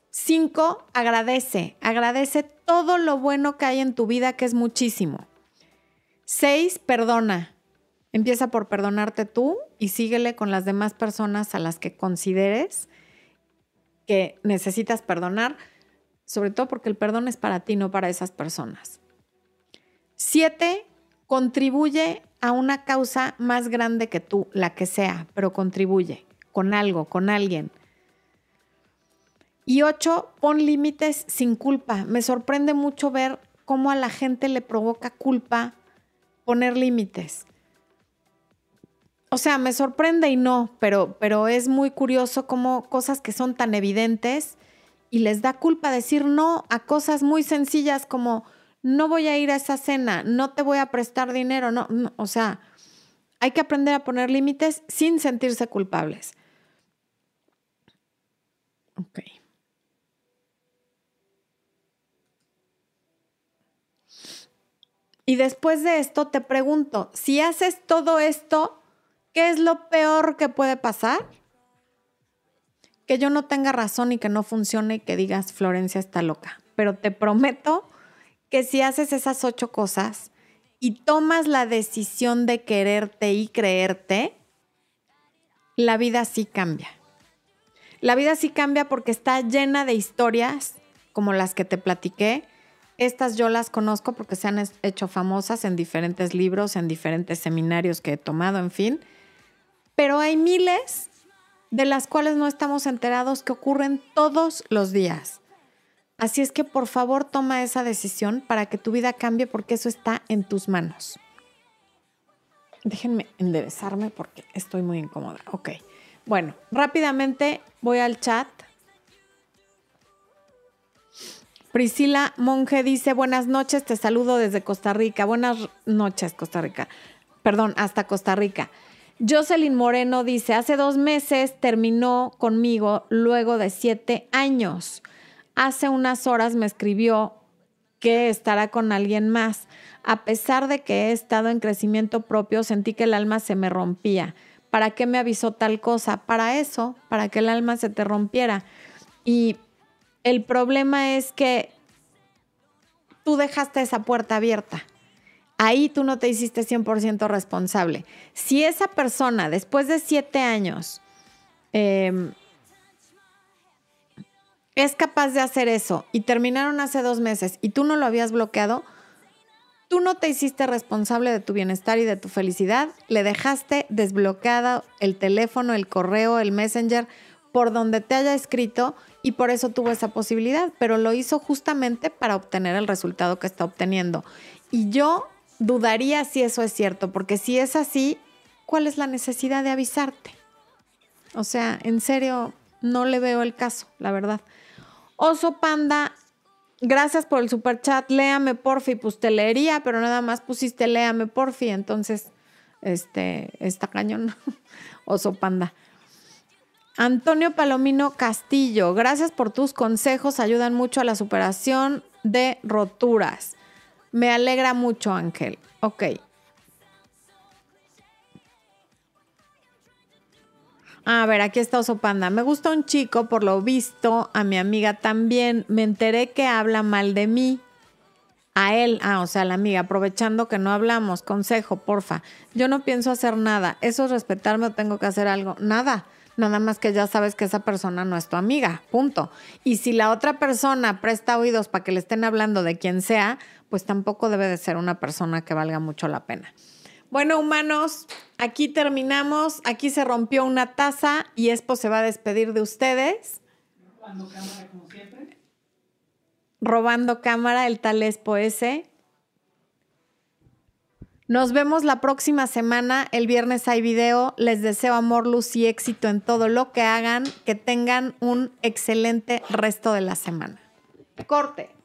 Cinco, agradece. Agradece todo lo bueno que hay en tu vida, que es muchísimo. Seis, perdona. Empieza por perdonarte tú y síguele con las demás personas a las que consideres que necesitas perdonar, sobre todo porque el perdón es para ti, no para esas personas. Siete, contribuye a una causa más grande que tú, la que sea, pero contribuye con algo, con alguien. Y ocho, pon límites sin culpa. Me sorprende mucho ver cómo a la gente le provoca culpa poner límites. O sea, me sorprende y no, pero, pero es muy curioso cómo cosas que son tan evidentes y les da culpa decir no a cosas muy sencillas como no voy a ir a esa cena, no te voy a prestar dinero, no, o sea, hay que aprender a poner límites sin sentirse culpables. Ok. Y después de esto te pregunto, si haces todo esto, ¿Qué es lo peor que puede pasar? Que yo no tenga razón y que no funcione y que digas, Florencia está loca. Pero te prometo que si haces esas ocho cosas y tomas la decisión de quererte y creerte, la vida sí cambia. La vida sí cambia porque está llena de historias como las que te platiqué. Estas yo las conozco porque se han hecho famosas en diferentes libros, en diferentes seminarios que he tomado, en fin pero hay miles de las cuales no estamos enterados que ocurren todos los días. Así es que por favor toma esa decisión para que tu vida cambie porque eso está en tus manos. Déjenme enderezarme porque estoy muy incómoda. Ok. Bueno, rápidamente voy al chat. Priscila Monge dice, buenas noches, te saludo desde Costa Rica. Buenas noches, Costa Rica. Perdón, hasta Costa Rica. Jocelyn Moreno dice, hace dos meses terminó conmigo luego de siete años. Hace unas horas me escribió que estará con alguien más. A pesar de que he estado en crecimiento propio, sentí que el alma se me rompía. ¿Para qué me avisó tal cosa? Para eso, para que el alma se te rompiera. Y el problema es que tú dejaste esa puerta abierta ahí tú no te hiciste 100% responsable. Si esa persona después de siete años em, es capaz de hacer eso y terminaron hace dos meses y tú no lo habías bloqueado, Tú no te hiciste responsable de tu bienestar y de tu felicidad, le dejaste desbloqueado el teléfono, el correo, el messenger, por donde te haya escrito y por eso tuvo esa posibilidad, pero lo hizo justamente para obtener el resultado que está obteniendo. Y yo dudaría si eso es cierto, porque si es así, ¿cuál es la necesidad de avisarte? O sea, en serio, no le veo el caso, la verdad. Oso Panda, gracias por el super chat. Léame porfi, pues te leería, pero nada más pusiste léame porfi, entonces, este, está cañón. Oso Panda. Antonio Palomino Castillo, gracias por tus consejos, ayudan mucho a la superación de roturas. Me alegra mucho, Ángel. Ok. A ver, aquí está Oso Panda. Me gusta un chico, por lo visto, a mi amiga también. Me enteré que habla mal de mí. A él, ah, o sea, la amiga, aprovechando que no hablamos. Consejo, porfa. Yo no pienso hacer nada. ¿Eso es respetarme o tengo que hacer algo? Nada. Nada más que ya sabes que esa persona no es tu amiga. Punto. Y si la otra persona presta oídos para que le estén hablando de quien sea, pues tampoco debe de ser una persona que valga mucho la pena. Bueno, humanos, aquí terminamos. Aquí se rompió una taza y Expo se va a despedir de ustedes. Robando cámara, como siempre. Robando cámara, el tal Expo ese. Nos vemos la próxima semana. El viernes hay video. Les deseo amor, luz y éxito en todo lo que hagan. Que tengan un excelente resto de la semana. Corte.